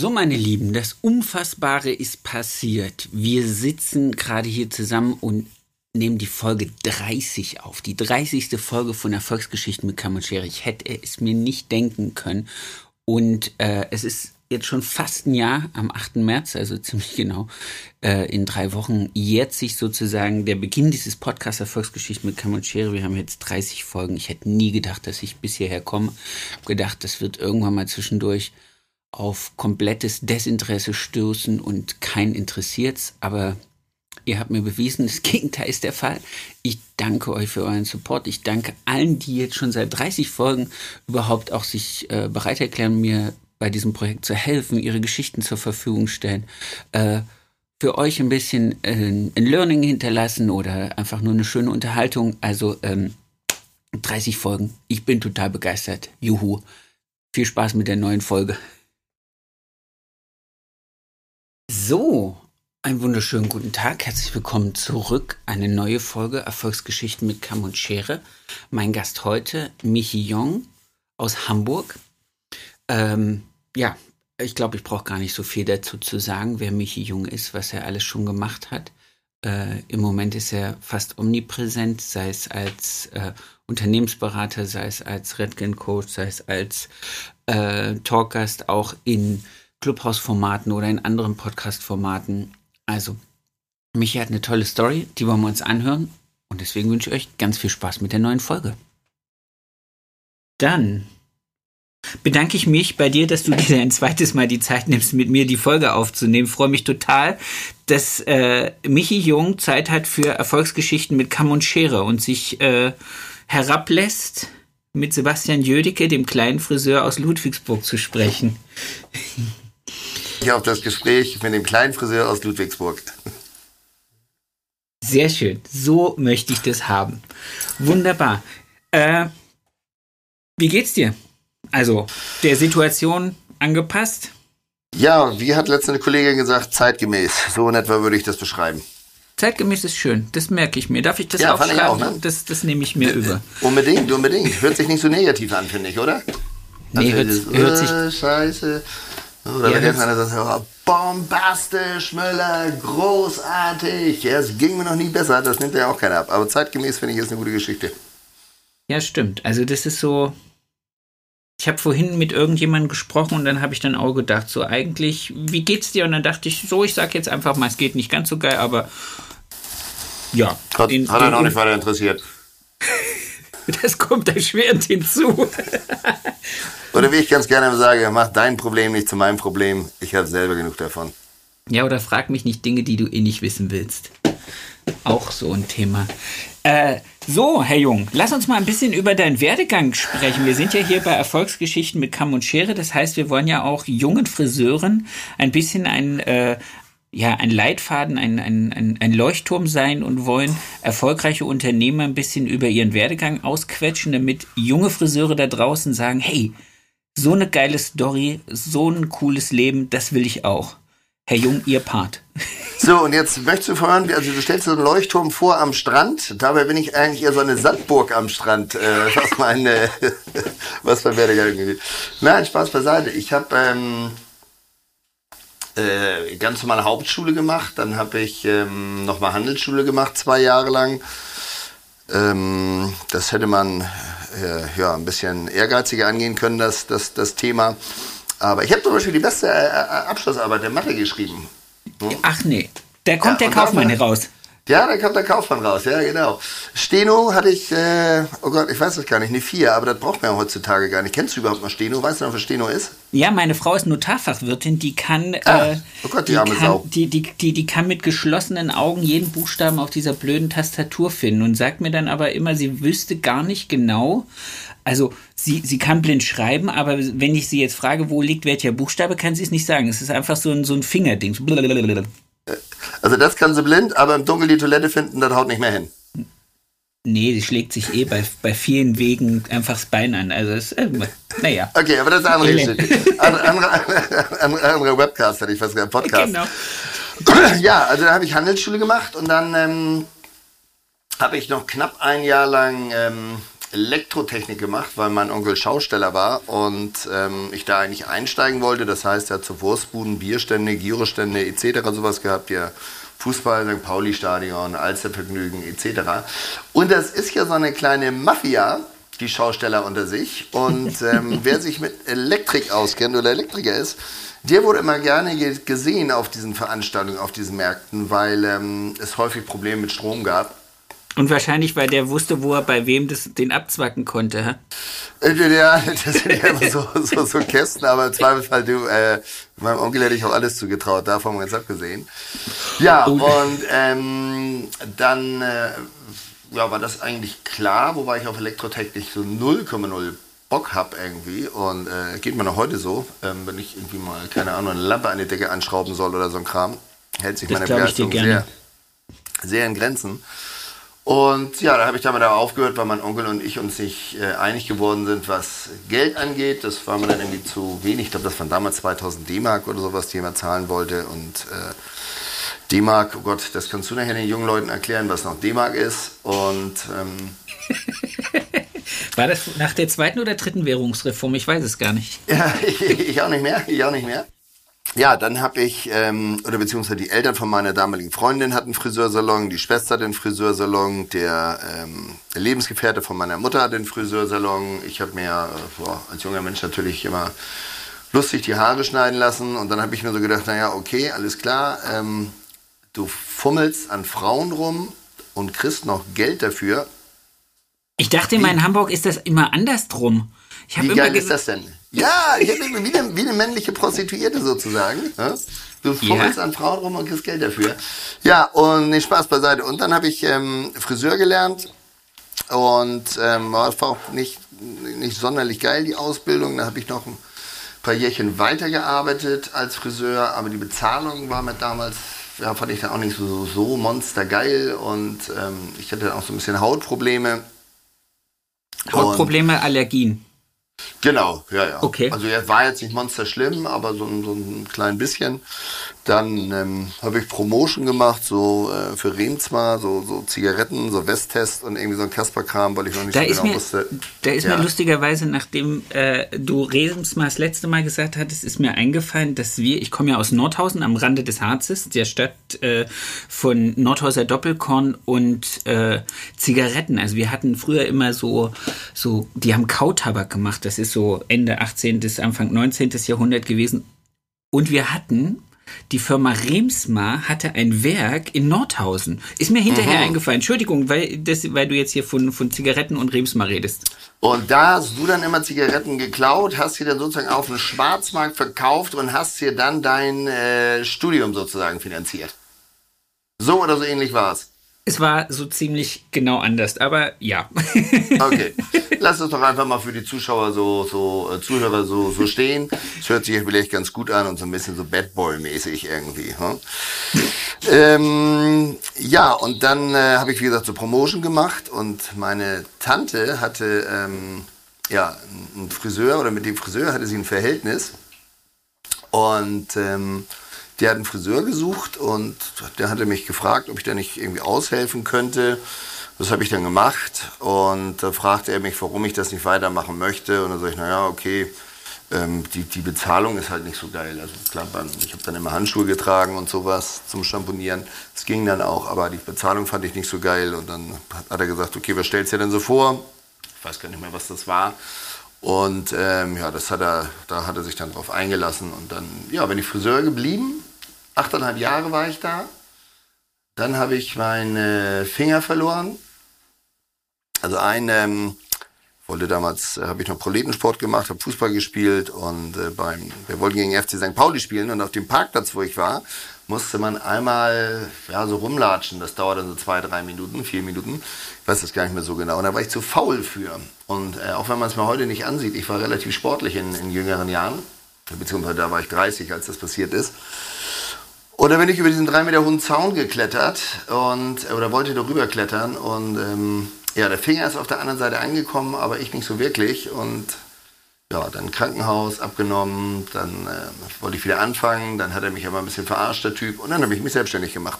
So, meine Lieben, das Unfassbare ist passiert. Wir sitzen gerade hier zusammen und nehmen die Folge 30 auf. Die 30. Folge von Erfolgsgeschichten mit Kamoschere. Ich hätte es mir nicht denken können. Und äh, es ist jetzt schon fast ein Jahr, am 8. März, also ziemlich genau, äh, in drei Wochen jährt sich sozusagen der Beginn dieses Podcasts Erfolgsgeschichten mit Kamoschere. Wir haben jetzt 30 Folgen. Ich hätte nie gedacht, dass ich bis hierher komme. Ich habe gedacht, das wird irgendwann mal zwischendurch auf komplettes Desinteresse stoßen und kein interessiert's, aber ihr habt mir bewiesen, das Gegenteil ist der Fall. Ich danke euch für euren Support. Ich danke allen, die jetzt schon seit 30 Folgen überhaupt auch sich äh, bereit erklären, mir bei diesem Projekt zu helfen, ihre Geschichten zur Verfügung stellen. Äh, für euch ein bisschen äh, ein Learning hinterlassen oder einfach nur eine schöne Unterhaltung. Also ähm, 30 Folgen. Ich bin total begeistert. Juhu. Viel Spaß mit der neuen Folge. So, einen wunderschönen guten Tag. Herzlich willkommen zurück. Eine neue Folge Erfolgsgeschichten mit Kamm und Schere. Mein Gast heute, Michi Jong aus Hamburg. Ähm, ja, ich glaube, ich brauche gar nicht so viel dazu zu sagen, wer Michi Jung ist, was er alles schon gemacht hat. Äh, Im Moment ist er fast omnipräsent, sei es als äh, Unternehmensberater, sei es als Redgen Coach, sei es als äh, Talkgast auch in Clubhouse-Formaten oder in anderen Podcast-Formaten. Also, Michi hat eine tolle Story, die wollen wir uns anhören. Und deswegen wünsche ich euch ganz viel Spaß mit der neuen Folge. Dann bedanke ich mich bei dir, dass du dir ein zweites Mal die Zeit nimmst, mit mir die Folge aufzunehmen. Freue mich total, dass äh, Michi Jung Zeit hat für Erfolgsgeschichten mit Kamm und Schere und sich äh, herablässt, mit Sebastian Jödicke, dem kleinen Friseur aus Ludwigsburg, zu sprechen ich auf das Gespräch mit dem kleinen Friseur aus Ludwigsburg. Sehr schön. So möchte ich das haben. Wunderbar. Äh, wie geht's dir? Also, der Situation angepasst? Ja, wie hat letzte Kollegin gesagt, zeitgemäß. So in etwa würde ich das beschreiben. Zeitgemäß ist schön, das merke ich mir. Darf ich das ja, aufschreiben? Ich auch, ne? das, das nehme ich mir über. Unbedingt, unbedingt. Hört sich nicht so negativ an, finde ich, oder? Nee, also, hört, hört sich... Äh, Scheiße. Oder ja, wenn jetzt einer sagt, bombastisch, Müller, großartig. Es ging mir noch nie besser, das nimmt ja auch keiner ab. Aber zeitgemäß finde ich, ist eine gute Geschichte. Ja, stimmt. Also das ist so. Ich habe vorhin mit irgendjemandem gesprochen und dann habe ich dann auch gedacht, so eigentlich, wie geht's dir? Und dann dachte ich, so, ich sag jetzt einfach mal, es geht nicht ganz so geil, aber ja. Hat, in, hat er noch nicht weiter interessiert. das kommt erschwerend hinzu. Oder wie ich ganz gerne sage, mach dein Problem nicht zu meinem Problem. Ich habe selber genug davon. Ja, oder frag mich nicht Dinge, die du eh nicht wissen willst. Auch so ein Thema. Äh, so, Herr Jung, lass uns mal ein bisschen über deinen Werdegang sprechen. Wir sind ja hier bei Erfolgsgeschichten mit Kamm und Schere. Das heißt, wir wollen ja auch jungen Friseuren ein bisschen ein, äh, ja, ein Leitfaden, ein, ein, ein, Leuchtturm sein und wollen erfolgreiche Unternehmer ein bisschen über ihren Werdegang ausquetschen, damit junge Friseure da draußen sagen, hey, so eine geile Story, so ein cooles Leben, das will ich auch. Herr Jung, Ihr Part. So, und jetzt möchtest du vorhören, also du stellst so einen Leuchtturm vor am Strand. Dabei bin ich eigentlich eher so eine Sandburg am Strand, äh, was meine, was mein Werdegang angeht. Nein, Spaß beiseite. Ich habe ähm, äh, ganz normale Hauptschule gemacht, dann habe ich ähm, nochmal Handelsschule gemacht, zwei Jahre lang. Ähm, das hätte man äh, ja, ein bisschen ehrgeiziger angehen können, das, das, das Thema. Aber ich habe zum Beispiel die beste äh, äh, Abschlussarbeit der Mathe geschrieben. Hm? Ach nee, da kommt ja, der Kaufmann raus. Ja, da kommt der Kaufmann raus, ja, genau. Steno hatte ich, äh, oh Gott, ich weiß das gar nicht, eine vier, aber das braucht man ja heutzutage gar nicht. Kennst du überhaupt noch Steno? Weißt du noch, was Steno ist? Ja, meine Frau ist Notarfachwirtin, die kann, ah, äh, oh Gott, die, die, arme kann Sau. Die, die, die, die kann mit geschlossenen Augen jeden Buchstaben auf dieser blöden Tastatur finden und sagt mir dann aber immer, sie wüsste gar nicht genau, also sie, sie kann blind schreiben, aber wenn ich sie jetzt frage, wo liegt welcher Buchstabe, kann sie es nicht sagen. Es ist einfach so ein, so ein Fingerding. Also das kann sie blind, aber im Dunkeln die Toilette finden, das haut nicht mehr hin. Nee, die schlägt sich eh bei, bei vielen Wegen einfach das Bein an. Also, es, äh, naja. Okay, aber das ist eine andere Geschichte. Andere, andere, andere, andere Webcast, hätte ich fast gesagt, Podcast. Genau. Ja, also da habe ich Handelsschule gemacht und dann ähm, habe ich noch knapp ein Jahr lang ähm, Elektrotechnik gemacht, weil mein Onkel Schausteller war und ähm, ich da eigentlich einsteigen wollte. Das heißt, er hat zu Wurstbuden, Bierstände, Gyrostände etc. sowas gehabt, ja Fußball, St. Pauli-Stadion, Alstervergnügen etc. Und das ist ja so eine kleine Mafia, die Schausteller unter sich. Und ähm, wer sich mit Elektrik auskennt oder Elektriker ist, der wurde immer gerne gesehen auf diesen Veranstaltungen, auf diesen Märkten, weil ähm, es häufig Probleme mit Strom gab. Und wahrscheinlich, weil der wusste, wo er bei wem das, den abzwacken konnte. Hä? Äh, ja, das sind ja immer so, so, so Kästen, aber im Zweifelsfall, du, äh, meinem Onkel hätte ich auch alles zugetraut, davon mal ganz abgesehen. Ja, oh. und ähm, dann äh, ja, war das eigentlich klar, wobei ich auf Elektrotechnik so 0,0 Bock habe irgendwie und äh, geht mir noch heute so, ähm, wenn ich irgendwie mal, keine Ahnung, eine Lampe an die Decke anschrauben soll oder so ein Kram, hält sich das meine Begeisterung sehr, sehr in Grenzen. Und ja, da habe ich damit auch aufgehört, weil mein Onkel und ich uns nicht äh, einig geworden sind, was Geld angeht. Das war mir dann irgendwie zu wenig. Ich glaube, das waren damals 2000 D-Mark oder sowas, die er zahlen wollte. Und äh, D-Mark, oh Gott, das kannst du nachher den jungen Leuten erklären, was noch D-Mark ist. Und ähm, war das nach der zweiten oder dritten Währungsreform? Ich weiß es gar nicht. Ja, ich, ich auch nicht mehr. Ich auch nicht mehr. Ja, dann habe ich, ähm, oder beziehungsweise die Eltern von meiner damaligen Freundin hatten einen Friseursalon, die Schwester hat einen Friseursalon, der ähm, Lebensgefährte von meiner Mutter hat einen Friseursalon. Ich habe mir äh, boah, als junger Mensch natürlich immer lustig die Haare schneiden lassen und dann habe ich mir so gedacht, naja, okay, alles klar, ähm, du fummelst an Frauen rum und kriegst noch Geld dafür. Ich dachte immer, in Hamburg ist das immer andersrum. Ich Wie geil ist das denn? Ja, ich habe wie, eine, wie eine männliche Prostituierte sozusagen. Du fummelst ja. an Frauen rum und kriegst Geld dafür. Ja, und nee, Spaß beiseite. Und dann habe ich ähm, Friseur gelernt und ähm, war auch nicht, nicht sonderlich geil, die Ausbildung. Da habe ich noch ein paar Jährchen weitergearbeitet als Friseur, aber die Bezahlung war mir damals, ja, fand ich dann auch nicht so, so monstergeil und ähm, ich hatte auch so ein bisschen Hautprobleme. Hautprobleme, und Allergien. Genau, ja, ja. Okay. Also er war jetzt nicht monster schlimm, aber so, so ein klein bisschen. Dann ähm, habe ich Promotion gemacht, so äh, für Remzma, so, so Zigaretten, so Westtest und irgendwie so ein Kasperkram, weil ich noch nicht da so genau mir, wusste. Da ist ja. mir lustigerweise, nachdem äh, du Remsma das letzte Mal gesagt hattest, ist mir eingefallen, dass wir, ich komme ja aus Nordhausen am Rande des Harzes, der Stadt äh, von Nordhauser Doppelkorn und äh, Zigaretten. Also wir hatten früher immer so, so, die haben Kautabak gemacht, das ist so Ende 18. bis Anfang 19. Jahrhundert gewesen. Und wir hatten die Firma Remsmar hatte ein Werk in Nordhausen. Ist mir hinterher Aha. eingefallen. Entschuldigung, weil, das, weil du jetzt hier von, von Zigaretten und Remsmar redest. Und da hast du dann immer Zigaretten geklaut, hast sie dann sozusagen auf dem Schwarzmarkt verkauft und hast dir dann dein äh, Studium sozusagen finanziert. So oder so ähnlich war es. Es war so ziemlich genau anders, aber ja. Okay. Lass es doch einfach mal für die Zuschauer so, so äh, Zuhörer so, so stehen. Es hört sich vielleicht ganz gut an und so ein bisschen so Bad Boy-mäßig irgendwie. Hm? Ähm, ja, und dann äh, habe ich, wie gesagt, so Promotion gemacht und meine Tante hatte ähm, ja, einen Friseur oder mit dem Friseur hatte sie ein Verhältnis. Und ähm, der hat einen Friseur gesucht und der hatte mich gefragt, ob ich da nicht irgendwie aushelfen könnte. Das habe ich dann gemacht und da fragte er mich, warum ich das nicht weitermachen möchte. Und dann sage ich, naja, okay, ähm, die, die Bezahlung ist halt nicht so geil. Also klar, ich habe dann immer Handschuhe getragen und sowas zum Schamponieren. Das ging dann auch, aber die Bezahlung fand ich nicht so geil. Und dann hat er gesagt, okay, was stellst du dir denn so vor? Ich weiß gar nicht mehr, was das war. Und ähm, ja, das hat er, da hat er sich dann drauf eingelassen. Und dann ja, bin ich Friseur geblieben achteinhalb Jahre war ich da. Dann habe ich meine Finger verloren. Also ein, ähm, wollte damals, äh, habe ich noch Proletensport gemacht, habe Fußball gespielt und äh, beim, wir wollten gegen FC St. Pauli spielen und auf dem Parkplatz, wo ich war, musste man einmal ja, so rumlatschen. Das dauert dann so zwei, drei Minuten, vier Minuten. Ich weiß das gar nicht mehr so genau. Und da war ich zu faul für. Und äh, auch wenn man es mir heute nicht ansieht, ich war relativ sportlich in, in jüngeren Jahren. Beziehungsweise da war ich 30, als das passiert ist. Und dann bin ich über diesen drei Meter hohen Zaun geklettert und oder wollte darüber klettern und ähm, ja, der Finger ist auf der anderen Seite angekommen, aber ich nicht so wirklich und ja, dann Krankenhaus abgenommen, dann äh, wollte ich wieder anfangen, dann hat er mich aber ein bisschen verarscht, der Typ, und dann habe ich mich selbstständig gemacht.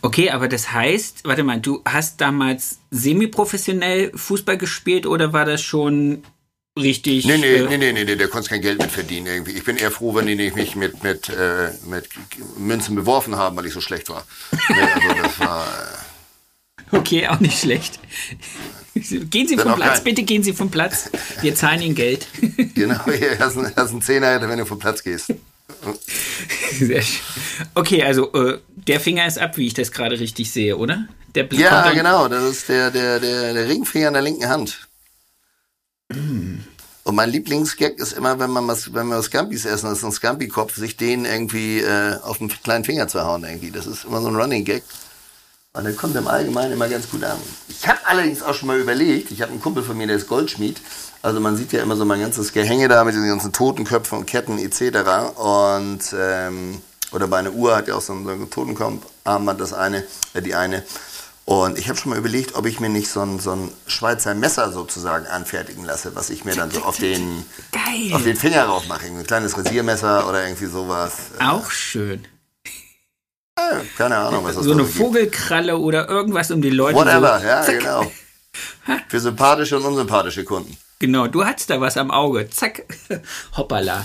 Okay, aber das heißt, warte mal, du hast damals semi-professionell Fußball gespielt oder war das schon richtig? Nee, nee, äh, nee, nee, nee, nee, der konnte kein Geld mit verdienen irgendwie. Ich bin eher froh, wenn die mich mit, mit, äh, mit Münzen beworfen haben, weil ich so schlecht war. nee, also das war... Äh, okay, auch nicht schlecht. Gehen Sie vom Platz, kein... bitte gehen Sie vom Platz. Wir zahlen Ihnen Geld. genau, hier hast du einen Zehner, wenn du vom Platz gehst. Sehr schön. Okay, also äh, der Finger ist ab, wie ich das gerade richtig sehe, oder? Der ja, genau. Das ist der, der, der, der Ringfinger an der linken Hand. Und mein Lieblingsgag ist immer, wenn man was, wenn wir Scampis essen, das ist ein Scampi-Kopf, sich den irgendwie äh, auf den kleinen Finger zu hauen irgendwie. Das ist immer so ein Running Gag. Und der kommt im Allgemeinen immer ganz gut an. Ich habe allerdings auch schon mal überlegt, ich habe einen Kumpel von mir, der ist Goldschmied. Also man sieht ja immer so mein ganzes Gehänge da mit diesen ganzen Totenköpfen und Ketten etc. Und ähm, oder bei einer Uhr hat ja auch so ein, so ein Totenkopfarmband das eine, äh, die eine. Und ich habe schon mal überlegt, ob ich mir nicht so ein, so ein Schweizer Messer sozusagen anfertigen lasse, was ich mir dann so auf den, auf den Finger rauf mache. Ein kleines Rasiermesser oder irgendwie sowas. Auch schön. Ja, keine Ahnung, was das So eine Vogelkralle oder irgendwas um die Leute. Whatever, so, ja, zack. genau. Für sympathische und unsympathische Kunden. Genau, du hattest da was am Auge. Zack. Hoppala.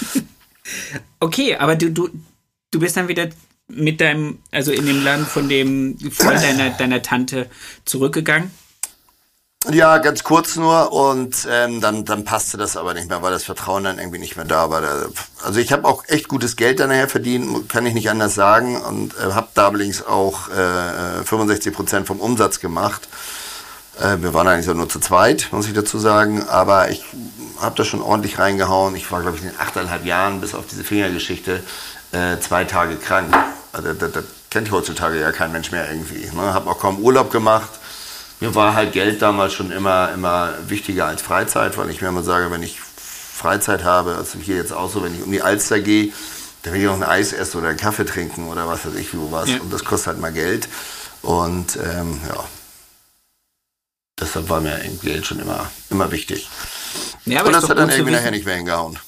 okay, aber du, du, du bist dann wieder mit deinem, also in dem Land von dem Freund deiner, deiner Tante zurückgegangen? Ja, ganz kurz nur und ähm, dann, dann passte das aber nicht mehr, weil das Vertrauen dann irgendwie nicht mehr da war. Also ich habe auch echt gutes Geld dann nachher verdient, kann ich nicht anders sagen und äh, habe da allerdings auch äh, 65 Prozent vom Umsatz gemacht. Äh, wir waren eigentlich so nur zu zweit, muss ich dazu sagen, aber ich habe da schon ordentlich reingehauen. Ich war, glaube ich, in achteinhalb Jahren bis auf diese Fingergeschichte äh, zwei Tage krank. Also, das, das kennt heutzutage ja kein Mensch mehr irgendwie. Ne? Habe auch kaum Urlaub gemacht mir war halt Geld damals schon immer, immer wichtiger als Freizeit, weil ich mir immer sage, wenn ich Freizeit habe, also hier jetzt auch so, wenn ich um die Alster gehe, dann will ich auch ein Eis essen oder einen Kaffee trinken oder was weiß ich, wo was. Ja. Und das kostet halt mal Geld. Und ähm, ja, deshalb war mir Geld schon immer, immer wichtig. Ja, und das hat dann irgendwie nachher nicht mehr hingehauen.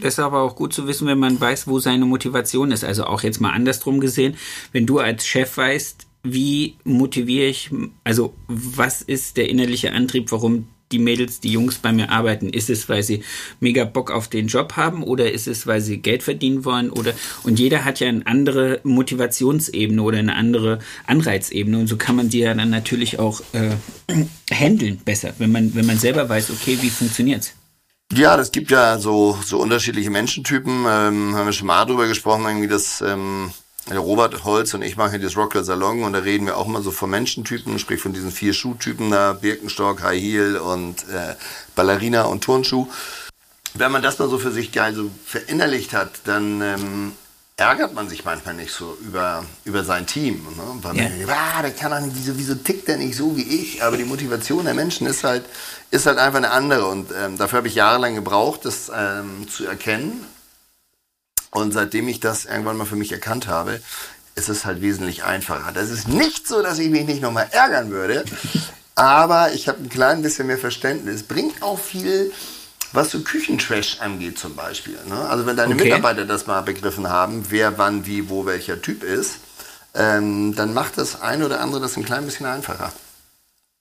Das ist aber auch gut zu wissen, wenn man weiß, wo seine Motivation ist. Also auch jetzt mal andersrum gesehen, wenn du als Chef weißt, wie motiviere ich, also was ist der innerliche Antrieb, warum die Mädels, die Jungs bei mir arbeiten? Ist es, weil sie mega Bock auf den Job haben oder ist es, weil sie Geld verdienen wollen? Oder und jeder hat ja eine andere Motivationsebene oder eine andere Anreizebene und so kann man die ja dann natürlich auch äh, handeln besser, wenn man, wenn man selber weiß, okay, wie funktioniert's? Ja, das gibt ja so, so unterschiedliche Menschentypen. Ähm, haben wir schon mal drüber gesprochen, irgendwie, dass ähm, Robert Holz und ich machen hier das Rocker Salon und da reden wir auch immer so von Menschentypen, sprich von diesen vier Schuhtypen da, Birkenstock, High Heel und äh, Ballerina und Turnschuh. Wenn man das mal so für sich geil so verinnerlicht hat, dann ähm, ärgert man sich manchmal nicht so über, über sein Team. Ne? Weil man denkt, ah, der kann doch nicht, wieso, wieso tickt der nicht so wie ich? Aber die Motivation der Menschen ist halt, ist halt einfach eine andere und ähm, dafür habe ich jahrelang gebraucht, das ähm, zu erkennen und seitdem ich das irgendwann mal für mich erkannt habe, ist es halt wesentlich einfacher. Das ist nicht so, dass ich mich nicht nochmal ärgern würde, aber ich habe ein klein bisschen mehr Verständnis. Bringt auch viel, was so Küchentrash angeht zum Beispiel. Ne? Also wenn deine okay. Mitarbeiter das mal begriffen haben, wer wann, wie, wo, welcher Typ ist, ähm, dann macht das ein oder andere das ein klein bisschen einfacher.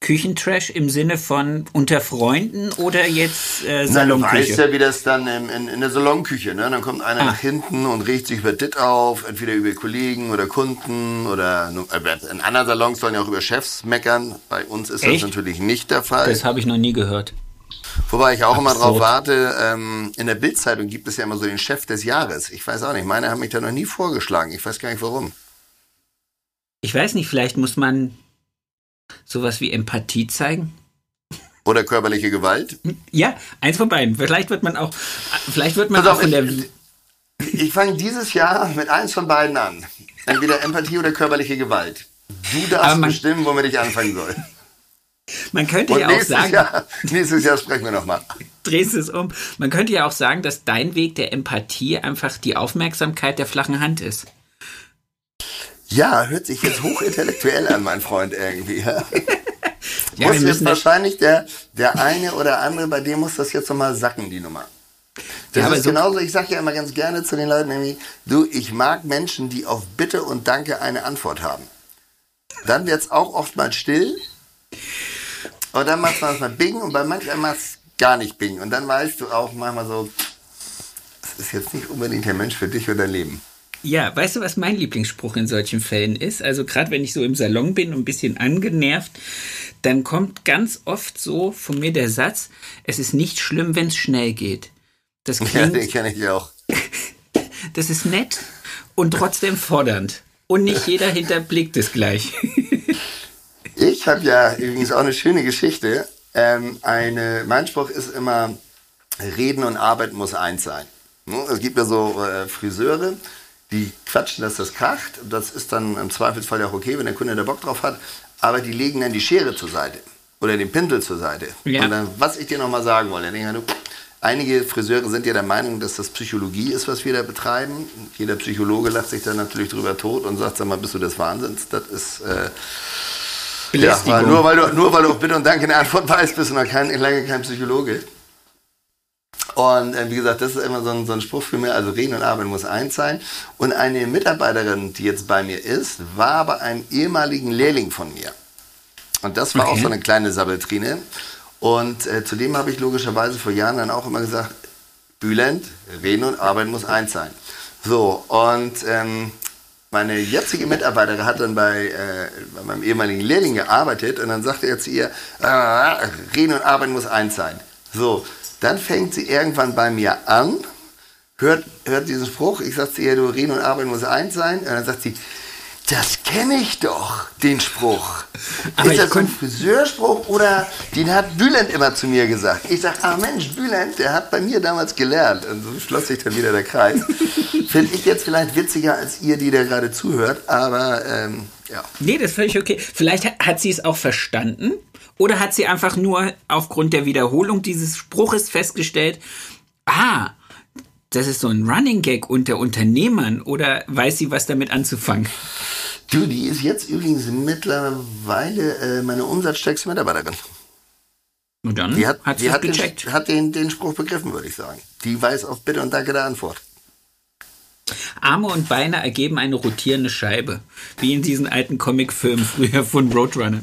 Küchentrash im Sinne von unter Freunden oder jetzt äh, Salonküche? Na, du weißt ja, wie das dann in, in, in der Salonküche, ne? Dann kommt einer ah. nach hinten und regt sich über Dit auf, entweder über Kollegen oder Kunden oder äh, in anderen Salons sollen ja auch über Chefs meckern. Bei uns ist Echt? das natürlich nicht der Fall. Das habe ich noch nie gehört. Wobei ich auch Absurd. immer drauf warte, ähm, in der Bildzeitung gibt es ja immer so den Chef des Jahres. Ich weiß auch nicht, meine haben mich da noch nie vorgeschlagen. Ich weiß gar nicht warum. Ich weiß nicht, vielleicht muss man sowas wie Empathie zeigen? Oder körperliche Gewalt? Ja, eins von beiden. Vielleicht wird man auch, vielleicht wird man auch von der. Ich, ich fange dieses Jahr mit eins von beiden an. Entweder Empathie oder körperliche Gewalt. Du darfst bestimmen, womit ich anfangen soll. Man könnte und ja auch sagen. Jahr, nächstes Jahr sprechen wir nochmal. Drehst es um. Man könnte ja auch sagen, dass dein Weg der Empathie einfach die Aufmerksamkeit der flachen Hand ist. Ja, hört sich jetzt hochintellektuell an, mein Freund, irgendwie. Ja, ja muss jetzt wahrscheinlich der, der eine oder andere, bei dem muss das jetzt nochmal sacken, die Nummer. Das ja, ist so genauso, ich sage ja immer ganz gerne zu den Leuten irgendwie, du, ich mag Menschen, die auf Bitte und Danke eine Antwort haben. Dann wird es auch oft mal still. Und dann macht man es mal Bing und bei manchen macht es gar nicht Bing. Und dann weißt du auch manchmal so, es ist jetzt nicht unbedingt der Mensch für dich oder dein Leben. Ja, weißt du, was mein Lieblingsspruch in solchen Fällen ist? Also gerade wenn ich so im Salon bin und ein bisschen angenervt, dann kommt ganz oft so von mir der Satz, es ist nicht schlimm, wenn es schnell geht. Das klingt, ja, den kenne ich auch. das ist nett und trotzdem fordernd. Und nicht jeder hinterblickt es gleich. ich habe ja übrigens auch eine schöne Geschichte. Ähm, eine, mein Spruch ist immer, Reden und Arbeit muss eins sein. Es gibt ja so äh, Friseure, die quatschen, dass das kracht. Das ist dann im Zweifelsfall ja auch okay, wenn der Kunde da Bock drauf hat. Aber die legen dann die Schere zur Seite oder den Pinsel zur Seite. Ja. Und dann, was ich dir nochmal sagen wollte, einige Friseure sind ja der Meinung, dass das Psychologie ist, was wir da betreiben. Jeder Psychologe lacht sich dann natürlich drüber tot und sagt, sag mal, bist du des Wahnsinns? Das ist... Äh, ja, nur weil, du, nur weil du Bitte und Danke eine Antwort weißt, bist du noch kein, lange kein Psychologe. Und äh, wie gesagt, das ist immer so ein, so ein Spruch für mich. Also Reden und Arbeiten muss eins sein. Und eine Mitarbeiterin, die jetzt bei mir ist, war aber ein ehemaligen Lehrling von mir. Und das war okay. auch so eine kleine Sabbeltrine. Und äh, zudem habe ich logischerweise vor Jahren dann auch immer gesagt, Bülent, Reden und Arbeiten muss eins sein. So, und ähm, meine jetzige Mitarbeiterin hat dann bei, äh, bei meinem ehemaligen Lehrling gearbeitet und dann sagte er zu ihr, äh, Reden und Arbeiten muss eins sein. So, dann fängt sie irgendwann bei mir an, hört, hört diesen Spruch, ich sage zu ihr, du Reden und Arbeiten muss eins sein. Und dann sagt sie, das kenne ich doch, den Spruch. Aber ist das ein Friseurspruch oder den hat Bülent immer zu mir gesagt? Ich sage, ah Mensch, Bülent, der hat bei mir damals gelernt. Und so schloss sich dann wieder der Kreis. Finde ich jetzt vielleicht witziger als ihr, die da gerade zuhört, aber ähm, ja. Nee, das ist völlig okay. Vielleicht hat sie es auch verstanden oder hat sie einfach nur aufgrund der Wiederholung dieses Spruches festgestellt, ah, das ist so ein Running Gag unter Unternehmern oder weiß sie, was damit anzufangen? Du, die ist jetzt übrigens mittlerweile äh, meine umsatzstärkste Mitarbeiterin. Und dann die hat, hat, die hat, den, hat den, den Spruch begriffen, würde ich sagen. Die weiß auf Bitte und Danke der Antwort. Arme und Beine ergeben eine rotierende Scheibe. Wie in diesen alten Comicfilmen früher von Roadrunner.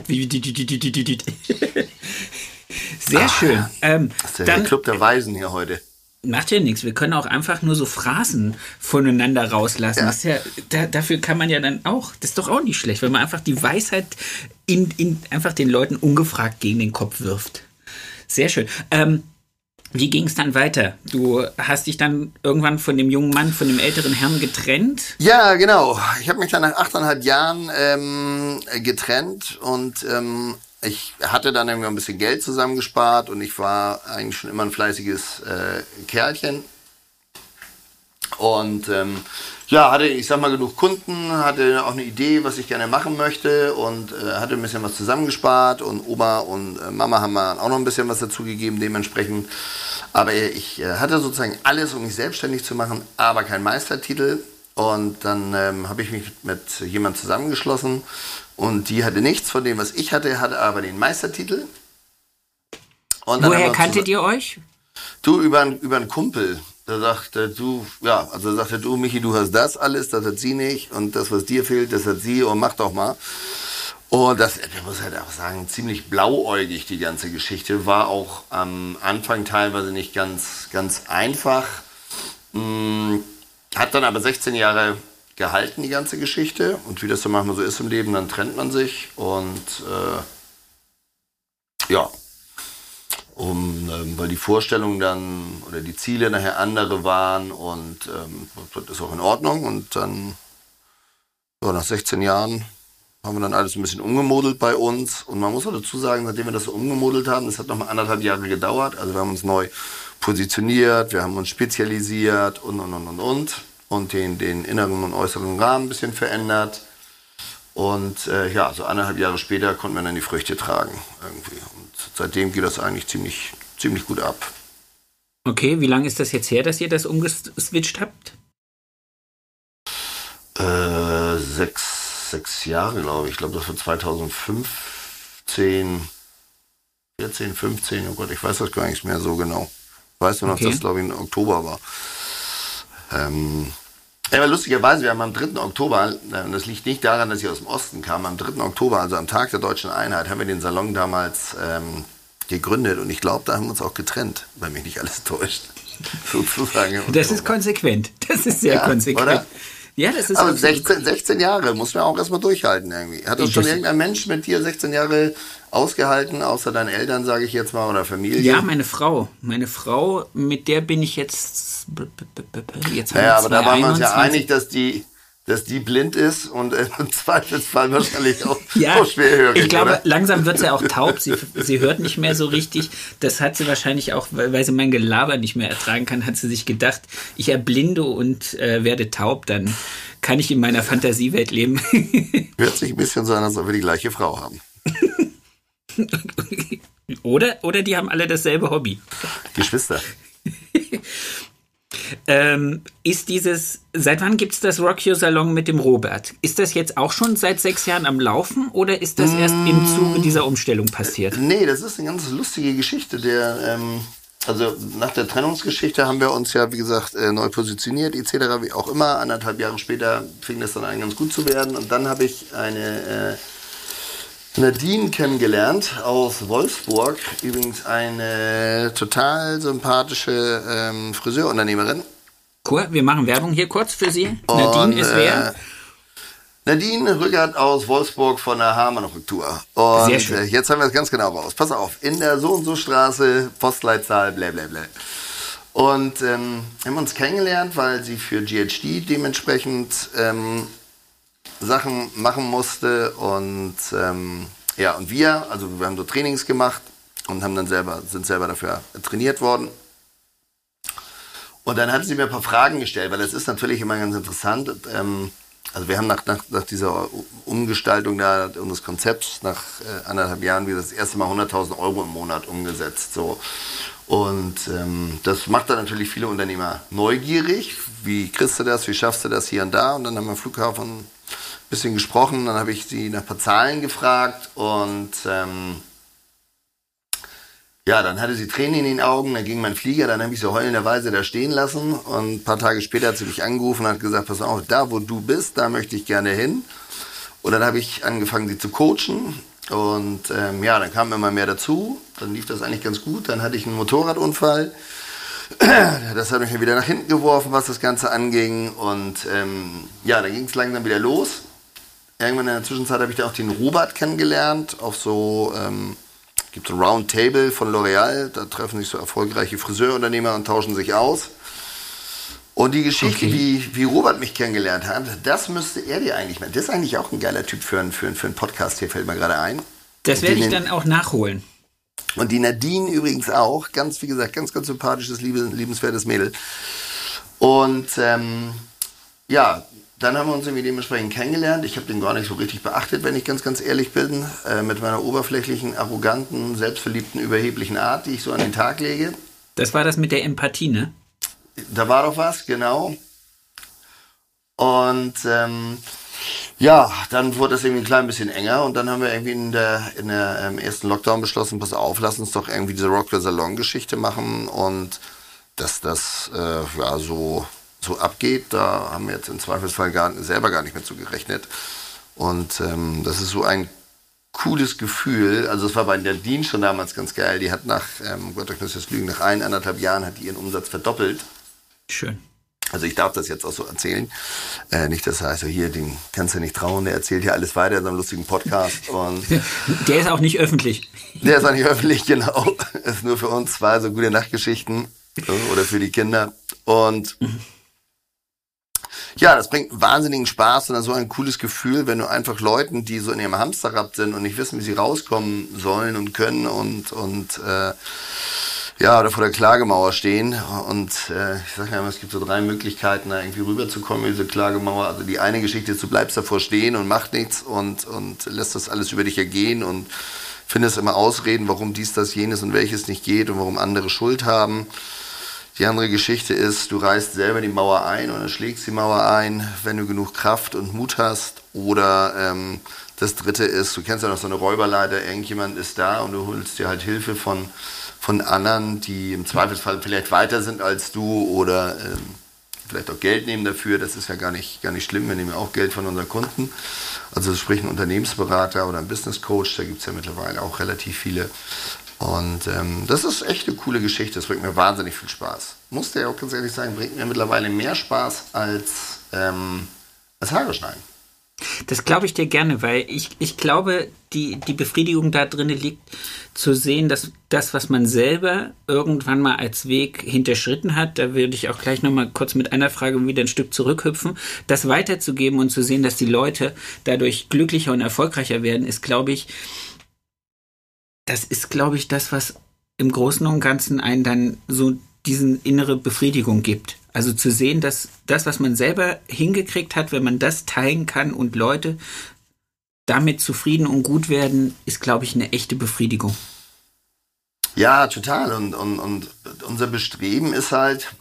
Sehr Ach, schön. Ähm, das ist ja dann, der Club der Weisen hier heute. Macht ja nichts. Wir können auch einfach nur so Phrasen voneinander rauslassen. Ja. Ja, da, dafür kann man ja dann auch. Das ist doch auch nicht schlecht, wenn man einfach die Weisheit in, in einfach den Leuten ungefragt gegen den Kopf wirft. Sehr schön. Ähm, wie ging es dann weiter? Du hast dich dann irgendwann von dem jungen Mann, von dem älteren Herrn getrennt? Ja, genau. Ich habe mich dann nach achteinhalb Jahren ähm, getrennt und ähm, ich hatte dann irgendwie ein bisschen Geld zusammengespart und ich war eigentlich schon immer ein fleißiges äh, Kerlchen. Und ähm, ja, hatte, ich sag mal, genug Kunden, hatte auch eine Idee, was ich gerne machen möchte und äh, hatte ein bisschen was zusammengespart und Oma und äh, Mama haben mir auch noch ein bisschen was dazugegeben, dementsprechend. Aber ich äh, hatte sozusagen alles, um mich selbstständig zu machen, aber kein Meistertitel. Und dann ähm, habe ich mich mit jemandem zusammengeschlossen und die hatte nichts von dem, was ich hatte, hatte aber den Meistertitel. Woher kanntet ihr euch? Du, über, über einen Kumpel. Da sagte du, ja, also sagte du, Michi, du hast das alles, das hat sie nicht und das, was dir fehlt, das hat sie und mach doch mal. Und das, ich muss halt auch sagen, ziemlich blauäugig die ganze Geschichte. War auch am Anfang teilweise nicht ganz, ganz einfach. Hm, hat dann aber 16 Jahre gehalten, die ganze Geschichte. Und wie das so manchmal so ist im Leben, dann trennt man sich. Und äh, ja, um, ähm, weil die Vorstellungen dann oder die Ziele nachher andere waren und ähm, das ist auch in Ordnung. Und dann, so nach 16 Jahren, haben wir dann alles ein bisschen umgemodelt bei uns. Und man muss auch dazu sagen, seitdem wir das so umgemodelt haben, das hat noch mal anderthalb Jahre gedauert. Also wir haben uns neu positioniert, wir haben uns spezialisiert und, und, und, und, und. Und den, den inneren und äußeren Rahmen ein bisschen verändert. Und äh, ja, so anderthalb Jahre später konnten wir dann die Früchte tragen irgendwie. Und seitdem geht das eigentlich ziemlich, ziemlich gut ab. Okay, wie lange ist das jetzt her, dass ihr das umgeswitcht habt? Äh, sechs, sechs Jahre, glaube ich. Ich glaube, das war 2015, 14, 15, oh Gott, ich weiß das gar nicht mehr so genau. Ich weiß nur noch, okay. dass das, glaube ich, im Oktober war. Ähm, aber lustigerweise, wir haben am 3. Oktober, äh, und das liegt nicht daran, dass ich aus dem Osten kam, am 3. Oktober, also am Tag der deutschen Einheit, haben wir den Salon damals ähm, gegründet und ich glaube, da haben wir uns auch getrennt, weil mich nicht alles täuscht. Sozusagen. Das ist konsequent. Das ist sehr ja, konsequent. Oder? Ja, das ist Aber 16, 16 Jahre muss man auch erstmal durchhalten irgendwie. Hat das schon irgendein Mensch mit dir 16 Jahre ausgehalten, außer deinen Eltern, sage ich jetzt mal, oder Familie? Ja, meine Frau. Meine Frau, mit der bin ich jetzt. jetzt ja, aber da waren wir uns ja einig, dass die, dass die blind ist und im Zweifelsfall wahrscheinlich auch, ja, auch schwerhörig. Ich glaube, oder? langsam wird sie auch taub. Sie, sie hört nicht mehr so richtig. Das hat sie wahrscheinlich auch, weil sie mein Gelaber nicht mehr ertragen kann, hat sie sich gedacht, ich erblinde und äh, werde taub, dann kann ich in meiner Fantasiewelt leben. Hört sich ein bisschen so an, als ob wir die gleiche Frau haben. oder, oder die haben alle dasselbe Hobby. Geschwister. ähm, ist dieses, seit wann gibt es das Rock Your Salon mit dem Robert? Ist das jetzt auch schon seit sechs Jahren am Laufen oder ist das erst im Zuge dieser Umstellung passiert? Nee, das ist eine ganz lustige Geschichte. Der, ähm, also nach der Trennungsgeschichte haben wir uns ja, wie gesagt, äh, neu positioniert, etc., wie auch immer. Anderthalb Jahre später fing das dann an, ganz gut zu werden. Und dann habe ich eine äh, Nadine kennengelernt aus Wolfsburg. Übrigens eine total sympathische ähm, Friseurunternehmerin. Cool, wir machen Werbung hier kurz für Sie. Und, Nadine ist wer? Äh, Nadine Rückert aus Wolfsburg von der Haarmanufaktur. Und Sehr schön. Äh, jetzt haben wir es ganz genau raus. Pass auf, in der so und so Straße, Postleitzahl, bla bla bla. Und ähm, haben uns kennengelernt, weil sie für GHD dementsprechend ähm, Sachen machen musste. Und ähm, ja, und wir, also wir haben so Trainings gemacht und haben dann selber, sind selber dafür trainiert worden. Und dann hat sie mir ein paar Fragen gestellt, weil es ist natürlich immer ganz interessant. Ähm, also wir haben nach, nach, nach dieser Umgestaltung da, unseres Konzepts nach äh, anderthalb Jahren wieder das erste Mal 100.000 Euro im Monat umgesetzt. So. Und ähm, das macht dann natürlich viele Unternehmer neugierig. Wie kriegst du das? Wie schaffst du das hier und da? Und dann haben wir Flughafen bisschen gesprochen. Dann habe ich sie nach ein paar Zahlen gefragt und ähm, ja, dann hatte sie Tränen in den Augen, dann ging mein Flieger, dann habe ich sie heulenderweise da stehen lassen und ein paar Tage später hat sie mich angerufen und hat gesagt, pass auf, da wo du bist, da möchte ich gerne hin. Und dann habe ich angefangen, sie zu coachen und ähm, ja, dann kam immer mehr dazu, dann lief das eigentlich ganz gut, dann hatte ich einen Motorradunfall, das hat mich wieder nach hinten geworfen, was das Ganze anging und ähm, ja, dann ging es langsam wieder los. Irgendwann in der Zwischenzeit habe ich da auch den Robert kennengelernt, auf so... Ähm, gibt ein Roundtable von L'Oreal, da treffen sich so erfolgreiche Friseurunternehmer und tauschen sich aus. Und die Geschichte, okay. wie, wie Robert mich kennengelernt hat, das müsste er dir eigentlich mal. Das ist eigentlich auch ein geiler Typ für, einen, für, für einen Podcast, hier fällt mir gerade ein. Das werde ich dann auch nachholen. Und die Nadine übrigens auch, ganz, wie gesagt, ganz, ganz sympathisches, liebenswertes Mädel. Und ähm, ja, dann haben wir uns irgendwie dementsprechend kennengelernt. Ich habe den gar nicht so richtig beachtet, wenn ich ganz, ganz ehrlich bin, äh, mit meiner oberflächlichen, arroganten, selbstverliebten, überheblichen Art, die ich so an den Tag lege. Das war das mit der Empathie, ne? Da war doch was, genau. Und ähm, ja, dann wurde es irgendwie ein klein bisschen enger und dann haben wir irgendwie in der, in der ähm, ersten Lockdown beschlossen, pass auf, lass uns doch irgendwie diese Rockwell Salon Geschichte machen und dass das äh, ja so so abgeht, da haben wir jetzt im Zweifelsfall gar, selber gar nicht mehr zu gerechnet. Und ähm, das ist so ein cooles Gefühl. Also es war bei der DIN schon damals ganz geil. Die hat nach, ähm, Gott, muss jetzt lügen, nach ein, anderthalb Jahren hat die ihren Umsatz verdoppelt. Schön. Also ich darf das jetzt auch so erzählen. Äh, nicht, dass er also hier, den kannst du nicht trauen, der erzählt hier alles weiter in seinem lustigen Podcast. Und der ist auch nicht öffentlich. Der ist auch nicht öffentlich, genau. ist nur für uns zwei so gute Nachtgeschichten oder für die Kinder. Und mhm ja, das bringt wahnsinnigen Spaß und so ein cooles Gefühl, wenn du einfach Leuten, die so in ihrem Hamsterrad sind und nicht wissen, wie sie rauskommen sollen und können und, und äh, ja, oder vor der Klagemauer stehen. Und äh, ich sage ja immer, es gibt so drei Möglichkeiten, da irgendwie rüberzukommen, diese Klagemauer. Also die eine Geschichte ist, du bleibst davor stehen und machst nichts und, und lässt das alles über dich ergehen und findest immer Ausreden, warum dies, das, jenes und welches nicht geht und warum andere Schuld haben. Die andere Geschichte ist, du reißt selber die Mauer ein oder schlägst die Mauer ein, wenn du genug Kraft und Mut hast. Oder ähm, das dritte ist, du kennst ja noch so eine Räuberleiter, irgendjemand ist da und du holst dir halt Hilfe von von anderen, die im Zweifelsfall vielleicht weiter sind als du oder ähm, vielleicht auch Geld nehmen dafür. Das ist ja gar nicht, gar nicht schlimm. Wir nehmen ja auch Geld von unseren Kunden. Also sprich ein Unternehmensberater oder ein Business Coach, da gibt es ja mittlerweile auch relativ viele. Und ähm, das ist echt eine coole Geschichte. Das bringt mir wahnsinnig viel Spaß. Musste ja auch ganz ehrlich sagen, bringt mir mittlerweile mehr Spaß als, ähm, als Haare schneiden. Das glaube ich dir gerne, weil ich, ich glaube, die, die Befriedigung da drin liegt, zu sehen, dass das, was man selber irgendwann mal als Weg hinterschritten hat, da würde ich auch gleich nochmal kurz mit einer Frage wieder ein Stück zurückhüpfen, das weiterzugeben und zu sehen, dass die Leute dadurch glücklicher und erfolgreicher werden, ist, glaube ich, das ist, glaube ich, das, was im Großen und Ganzen einen dann so diesen innere Befriedigung gibt. Also zu sehen, dass das, was man selber hingekriegt hat, wenn man das teilen kann und Leute damit zufrieden und gut werden, ist, glaube ich, eine echte Befriedigung. Ja, total. Und, und, und unser Bestreben ist halt,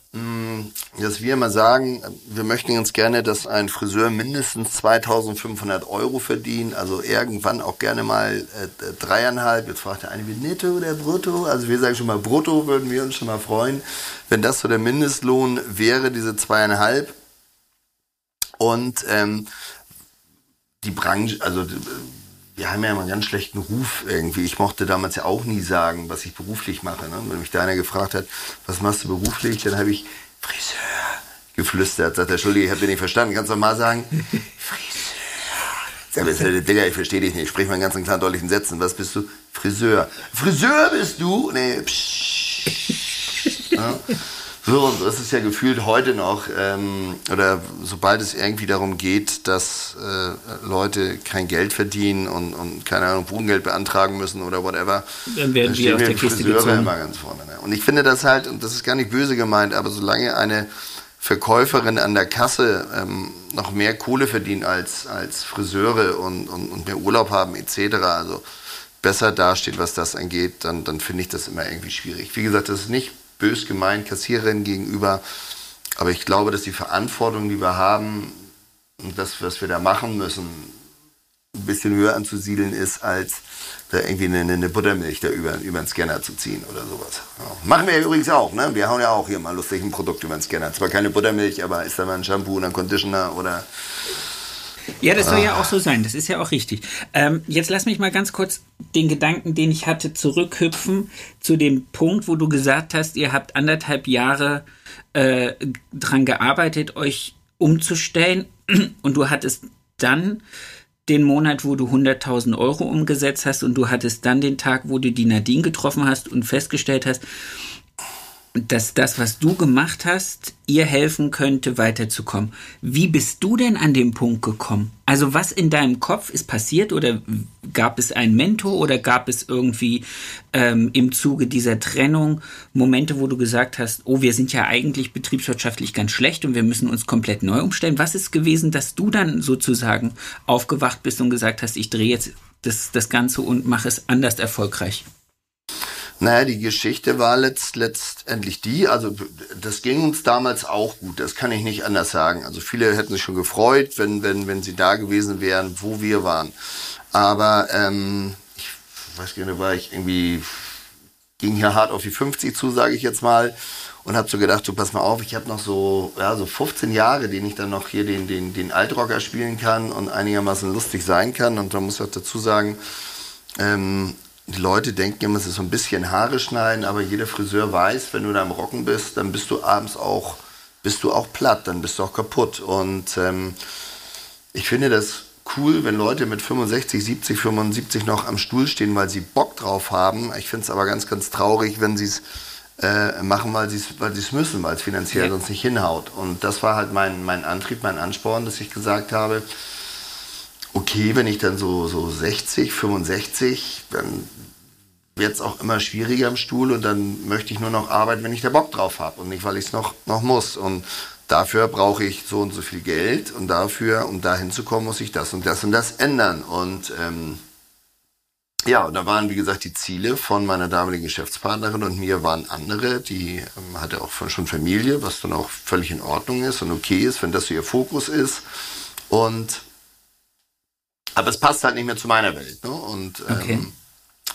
dass wir immer sagen, wir möchten ganz gerne, dass ein Friseur mindestens 2500 Euro verdient, also irgendwann auch gerne mal äh, dreieinhalb. Jetzt fragt der eine, wie netto oder brutto? Also wir sagen schon mal brutto, würden wir uns schon mal freuen, wenn das so der Mindestlohn wäre, diese zweieinhalb. Und ähm, die Branche, also wir haben ja immer einen ganz schlechten Ruf irgendwie. Ich mochte damals ja auch nie sagen, was ich beruflich mache. Ne? Wenn mich da einer gefragt hat, was machst du beruflich, dann habe ich Friseur geflüstert. Sagt der Entschuldige, ich habe dich nicht verstanden. Kannst du mal sagen? Friseur. Sag Digga, ich verstehe dich nicht. Sprich mal in ganz klaren, deutlichen Sätzen. Was bist du? Friseur. Friseur bist du? Nee, psch. Ja? So, und das ist ja gefühlt heute noch, ähm, oder sobald es irgendwie darum geht, dass äh, Leute kein Geld verdienen und, und keine Ahnung, Wohngeld beantragen müssen oder whatever, dann werden wir aus der Kiste gezogen. immer ganz vorne. Ne? Und ich finde das halt, und das ist gar nicht böse gemeint, aber solange eine Verkäuferin an der Kasse ähm, noch mehr Kohle verdient als, als Friseure und, und, und mehr Urlaub haben etc., also besser dasteht, was das angeht, dann, dann finde ich das immer irgendwie schwierig. Wie gesagt, das ist nicht bös gemeint Kassiererin gegenüber. Aber ich glaube, dass die Verantwortung, die wir haben und das, was wir da machen müssen, ein bisschen höher anzusiedeln ist, als da irgendwie eine, eine Buttermilch da über, über den Scanner zu ziehen oder sowas. Ja. Machen wir ja übrigens auch, ne? Wir hauen ja auch hier mal lustig ein Produkt über den Scanner. Zwar keine Buttermilch, aber ist da mal ein Shampoo und ein Conditioner oder ja, das soll ja ah. auch so sein. Das ist ja auch richtig. Ähm, jetzt lass mich mal ganz kurz den Gedanken, den ich hatte, zurückhüpfen zu dem Punkt, wo du gesagt hast, ihr habt anderthalb Jahre äh, dran gearbeitet, euch umzustellen und du hattest dann den Monat, wo du 100.000 Euro umgesetzt hast und du hattest dann den Tag, wo du die Nadine getroffen hast und festgestellt hast, dass das, was du gemacht hast, ihr helfen könnte, weiterzukommen. Wie bist du denn an den Punkt gekommen? Also was in deinem Kopf ist passiert oder gab es einen Mentor oder gab es irgendwie ähm, im Zuge dieser Trennung Momente, wo du gesagt hast, oh, wir sind ja eigentlich betriebswirtschaftlich ganz schlecht und wir müssen uns komplett neu umstellen. Was ist gewesen, dass du dann sozusagen aufgewacht bist und gesagt hast, ich drehe jetzt das, das Ganze und mache es anders erfolgreich? Naja, die Geschichte war letzt, letztendlich die, also das ging uns damals auch gut, das kann ich nicht anders sagen. Also viele hätten sich schon gefreut, wenn, wenn, wenn sie da gewesen wären, wo wir waren. Aber ähm, ich weiß gar nicht, war ich irgendwie, ging hier hart auf die 50 zu, sage ich jetzt mal. Und habe so gedacht, du pass mal auf, ich habe noch so, ja, so 15 Jahre, denen ich dann noch hier den, den, den Altrocker spielen kann und einigermaßen lustig sein kann. Und da muss ich auch dazu sagen, ähm, die Leute denken immer, es ist so ein bisschen Haare schneiden, aber jeder Friseur weiß, wenn du da im Rocken bist, dann bist du abends auch, bist du auch platt, dann bist du auch kaputt. Und ähm, ich finde das cool, wenn Leute mit 65, 70, 75 noch am Stuhl stehen, weil sie Bock drauf haben. Ich finde es aber ganz, ganz traurig, wenn sie es äh, machen, weil sie es weil müssen, weil es finanziell ja. sonst nicht hinhaut. Und das war halt mein, mein Antrieb, mein Ansporn, dass ich gesagt habe, okay, wenn ich dann so, so 60, 65, dann wird es auch immer schwieriger im Stuhl und dann möchte ich nur noch arbeiten, wenn ich da Bock drauf habe und nicht, weil ich es noch, noch muss. Und dafür brauche ich so und so viel Geld und dafür, um da hinzukommen, muss ich das und das und das ändern. Und ähm, ja, und da waren, wie gesagt, die Ziele von meiner damaligen Geschäftspartnerin und mir waren andere. Die ähm, hatte auch schon Familie, was dann auch völlig in Ordnung ist und okay ist, wenn das so ihr Fokus ist. Und aber es passt halt nicht mehr zu meiner Welt. Ne? Und ähm, okay.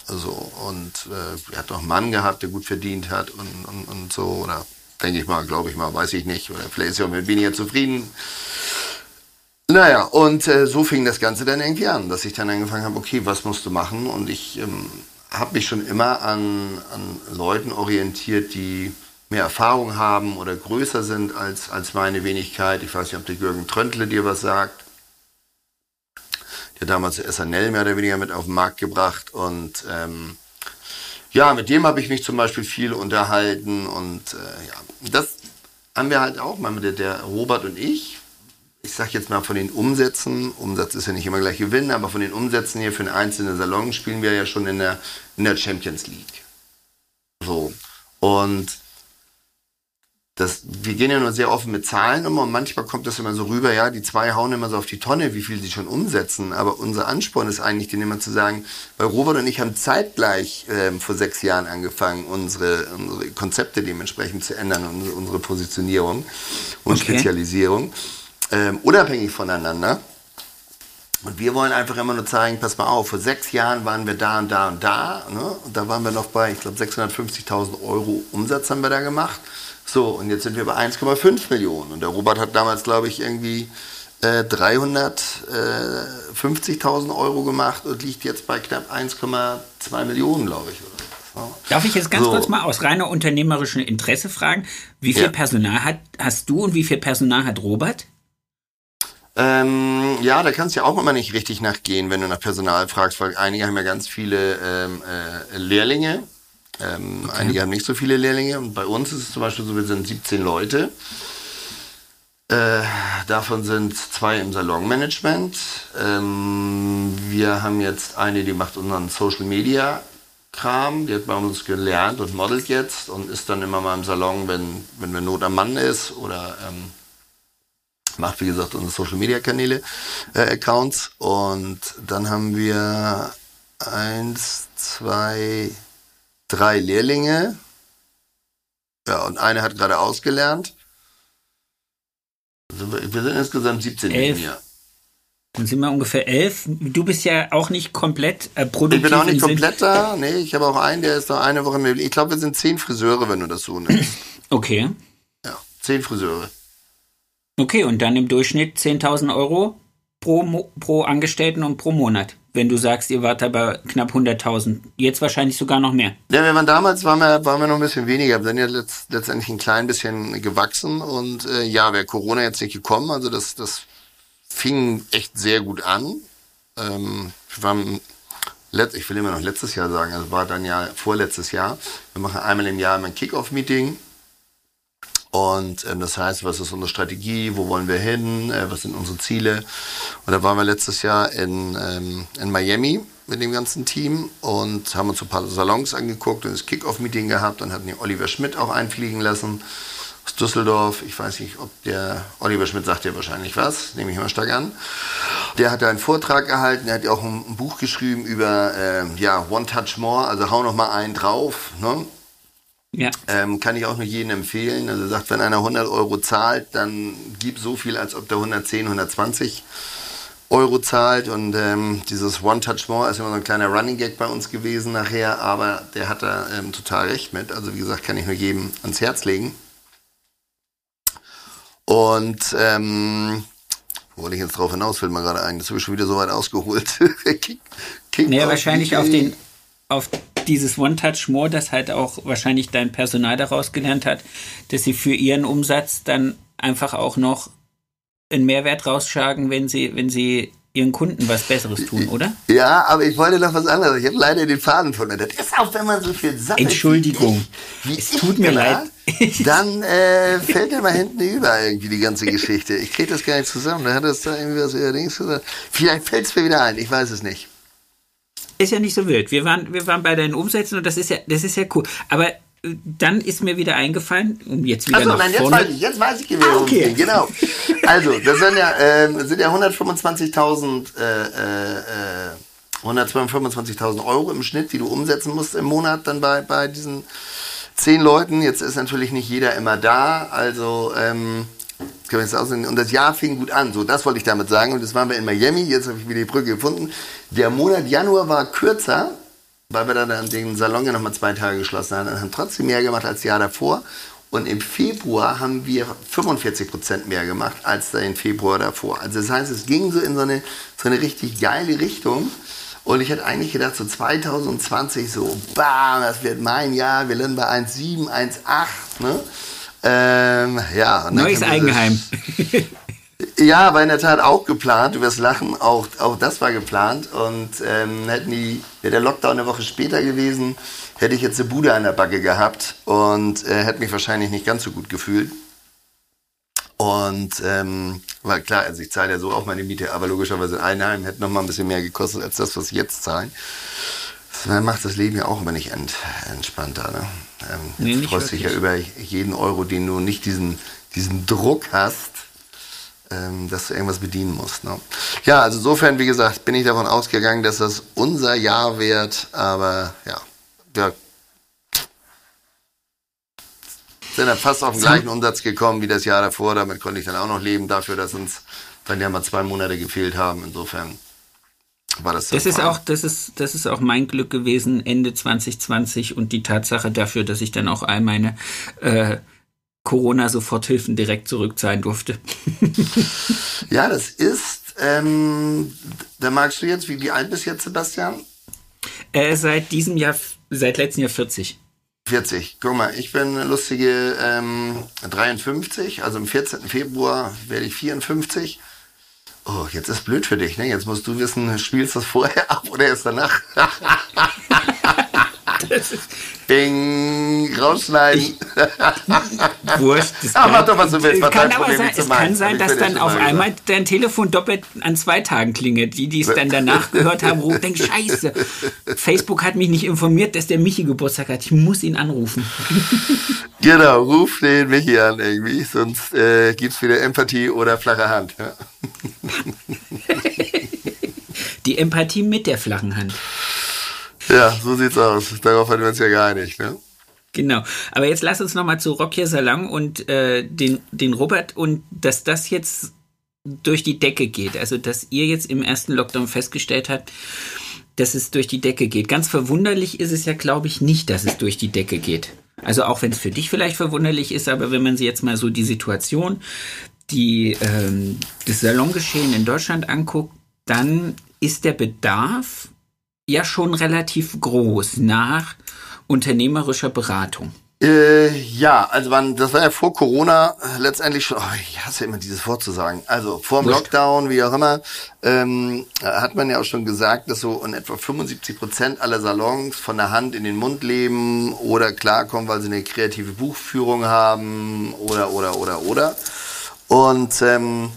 also und äh, er hat noch einen Mann gehabt, der gut verdient hat und, und, und so oder denke ich mal, glaube ich mal, weiß ich nicht oder vielleicht ist er auch mit weniger zufrieden. Naja, und äh, so fing das Ganze dann irgendwie an, dass ich dann angefangen habe, okay, was musst du machen? Und ich ähm, habe mich schon immer an, an Leuten orientiert, die mehr Erfahrung haben oder größer sind als, als meine Wenigkeit. Ich weiß nicht, ob der Jürgen Tröntle dir was sagt. Damals SNL mehr oder weniger mit auf den Markt gebracht. Und ähm, ja, mit dem habe ich mich zum Beispiel viel unterhalten. Und äh, ja, das haben wir halt auch mal mit der, der Robert und ich ich sage jetzt mal von den Umsätzen, Umsatz ist ja nicht immer gleich Gewinn, aber von den Umsätzen hier für einen einzelnen Salon spielen wir ja schon in der, in der Champions League. So. Und das, wir gehen ja nur sehr offen mit Zahlen um und manchmal kommt das immer so rüber, ja, die zwei hauen immer so auf die Tonne, wie viel sie schon umsetzen. Aber unser Ansporn ist eigentlich, den immer zu sagen, weil Robert und ich haben zeitgleich äh, vor sechs Jahren angefangen, unsere, unsere Konzepte dementsprechend zu ändern, unsere, unsere Positionierung und okay. Spezialisierung ähm, unabhängig voneinander. Und wir wollen einfach immer nur zeigen, pass mal auf, vor sechs Jahren waren wir da und da und da. Ne? Und da waren wir noch bei, ich glaube, 650.000 Euro Umsatz haben wir da gemacht. So, und jetzt sind wir bei 1,5 Millionen. Und der Robert hat damals, glaube ich, irgendwie äh, 350.000 Euro gemacht und liegt jetzt bei knapp 1,2 Millionen, glaube ich. So. Darf ich jetzt ganz so. kurz mal aus reiner unternehmerischem Interesse fragen, wie viel ja. Personal hat, hast du und wie viel Personal hat Robert? Ähm, ja, da kannst du ja auch immer nicht richtig nachgehen, wenn du nach Personal fragst, weil einige haben ja ganz viele ähm, äh, Lehrlinge, ähm, okay. einige haben nicht so viele Lehrlinge und bei uns ist es zum Beispiel so, wir sind 17 Leute. Äh, davon sind zwei im Salonmanagement. Ähm, wir haben jetzt eine, die macht unseren Social Media Kram, die hat bei uns gelernt und modelt jetzt und ist dann immer mal im Salon, wenn, wenn wir Not am Mann ist oder ähm, macht wie gesagt unsere Social Media Kanäle, äh, Accounts. Und dann haben wir eins, zwei, drei Lehrlinge. Ja, und eine hat gerade ausgelernt. Also wir sind insgesamt 17 elf. Lehrlinge. Dann sind wir ungefähr elf. Du bist ja auch nicht komplett äh, produktiv. Ich bin auch nicht komplett da. Nee, ich habe auch einen, der ist noch eine Woche mehr. Ich glaube, wir sind zehn Friseure, wenn du das so nimmst. Okay. Ja, zehn Friseure. Okay, und dann im Durchschnitt 10.000 Euro pro, pro Angestellten und pro Monat. Wenn du sagst, ihr wart aber knapp 100.000. Jetzt wahrscheinlich sogar noch mehr. Ja, wir waren damals, waren wir, waren wir noch ein bisschen weniger. Wir sind ja letzt, letztendlich ein klein bisschen gewachsen. Und äh, ja, wäre Corona jetzt nicht gekommen, also das, das fing echt sehr gut an. Ähm, wir waren ich will immer noch letztes Jahr sagen, also war dann ja vorletztes Jahr. Wir machen einmal im Jahr ein Kick-Off-Meeting und ähm, das heißt, was ist unsere Strategie, wo wollen wir hin, äh, was sind unsere Ziele. Und da waren wir letztes Jahr in, ähm, in Miami mit dem ganzen Team und haben uns ein paar Salons angeguckt und das Kick-Off-Meeting gehabt und hatten den Oliver Schmidt auch einfliegen lassen aus Düsseldorf. Ich weiß nicht, ob der Oliver Schmidt sagt ja wahrscheinlich was, nehme ich mal stark an. Der hat da einen Vortrag gehalten, er hat ja auch ein, ein Buch geschrieben über äh, ja, One Touch More, also hau noch mal einen drauf. Ne? Ja. Ähm, kann ich auch nur jedem empfehlen. Also sagt, wenn einer 100 Euro zahlt, dann gib so viel, als ob der 110, 120 Euro zahlt. Und ähm, dieses One Touch More ist immer so ein kleiner Running Gag bei uns gewesen nachher, aber der hat da ähm, total recht mit. Also wie gesagt, kann ich nur jedem ans Herz legen. Und ähm, wo wollte ich jetzt drauf hinaus, fällt mir gerade ein. Das habe ich schon wieder so weit ausgeholt. Kick, Kick naja, wahrscheinlich auf den, auf dieses One-Touch-More, das halt auch wahrscheinlich dein Personal daraus gelernt hat, dass sie für ihren Umsatz dann einfach auch noch einen Mehrwert rausschlagen, wenn sie, wenn sie ihren Kunden was Besseres tun, oder? Ja, aber ich wollte noch was anderes. Ich habe leider den Faden von Das ist auch, wenn man so viel sagt. Entschuldigung. Wie es tut mir leid. Dann äh, fällt mal hinten über irgendwie die ganze Geschichte. Ich kriege das gar nicht zusammen. Da hat es da irgendwie was allerdings gesagt. Vielleicht fällt es mir wieder ein. Ich weiß es nicht. Ist ja nicht so wild. Wir waren, wir waren bei deinen Umsätzen und das ist ja, das ist ja cool. Aber äh, dann ist mir wieder eingefallen, um jetzt wieder Achso, nach nein, jetzt vorne. weiß ich, jetzt weiß ich, wie wir Ah, okay. Genau. Also, das sind ja, ähm, sind ja 125.000, äh, äh, äh, 125.000 Euro im Schnitt, die du umsetzen musst im Monat dann bei, bei diesen zehn Leuten. Jetzt ist natürlich nicht jeder immer da, also, ähm, Und das Jahr fing gut an, so, das wollte ich damit sagen. Und das waren wir in Miami, jetzt habe ich wieder die Brücke gefunden. Der Monat Januar war kürzer, weil wir dann den Salon ja nochmal zwei Tage geschlossen haben und haben trotzdem mehr gemacht als das Jahr davor. Und im Februar haben wir 45 Prozent mehr gemacht als den Februar davor. Also das heißt, es ging so in so eine, so eine richtig geile Richtung. Und ich hätte eigentlich gedacht, so 2020 so, bam, das wird mein Jahr, wir landen bei 1,7, 1,8, ne? Ähm, ja. Neues Eigenheim. ja, war in der Tat auch geplant. Du wirst lachen, auch, auch das war geplant. Und ähm, hätten die, wäre der Lockdown eine Woche später gewesen, hätte ich jetzt eine Bude an der Backe gehabt und äh, hätte mich wahrscheinlich nicht ganz so gut gefühlt. Und ähm, weil klar, also ich zahle ja so auch meine Miete, aber logischerweise ein Heim hätte noch mal ein bisschen mehr gekostet als das, was ich jetzt zahle. Das macht das Leben ja auch immer nicht ent, entspannter. Ne? Ähm, Nee, jetzt nicht freust dich ja über jeden Euro, den du nicht diesen, diesen Druck hast, ähm, dass du irgendwas bedienen musst. Ne? Ja, also insofern, wie gesagt, bin ich davon ausgegangen, dass das unser Jahr wird, aber ja, wir sind dann fast auf den gleichen Umsatz gekommen wie das Jahr davor. Damit konnte ich dann auch noch leben, dafür, dass uns dann ja mal zwei Monate gefehlt haben. Insofern war das Das ist auch, das ist, das ist auch mein Glück gewesen, Ende 2020 und die Tatsache dafür, dass ich dann auch all meine äh, Corona-Soforthilfen direkt zurückzahlen durfte. Ja, das ist, ähm, da magst du jetzt, wie, wie alt bist du jetzt, Sebastian? Äh, seit diesem Jahr, seit letztem Jahr 40. 40. Guck mal, ich bin lustige ähm, 53, also am 14. Februar werde ich 54. Oh, jetzt ist blöd für dich, ne? Jetzt musst du wissen, spielst du das vorher ab oder erst danach? Bing, rausschneiden. Wurscht. Das Ah, mach doch, was du willst, was kann aber sein, es kann sein, dass dann auf mal einmal dein Telefon doppelt an zwei Tagen klingelt. Die, die es dann danach gehört haben, rufen, denken, scheiße, Facebook hat mich nicht informiert, dass der Michi Geburtstag hat. Ich muss ihn anrufen. Genau, ruf den Michi an irgendwie, sonst äh, gibt's wieder Empathie oder flache Hand. Ja? Die Empathie mit der flachen Hand. Ja, so sieht's aus. Darauf hatten wir uns ja geeinigt, ne? Genau. Aber jetzt lass uns nochmal zu Rocky Salon und äh, den, den Robert und dass das jetzt durch die Decke geht. Also, dass ihr jetzt im ersten Lockdown festgestellt habt, dass es durch die Decke geht. Ganz verwunderlich ist es ja, glaube ich, nicht, dass es durch die Decke geht. Also auch wenn es für dich vielleicht verwunderlich ist, aber wenn man sich jetzt mal so die Situation, die ähm, das Salongeschehen in Deutschland anguckt, dann ist der Bedarf ja schon relativ groß nach unternehmerischer Beratung. Äh, ja, also man, das war ja vor Corona letztendlich schon, oh, ich hasse immer dieses Wort zu sagen, also vor dem. Lockdown, wie auch immer, ähm, hat man ja auch schon gesagt, dass so in etwa 75 Prozent aller Salons von der Hand in den Mund leben oder klarkommen, weil sie eine kreative Buchführung haben oder, oder, oder, oder. Und ähm,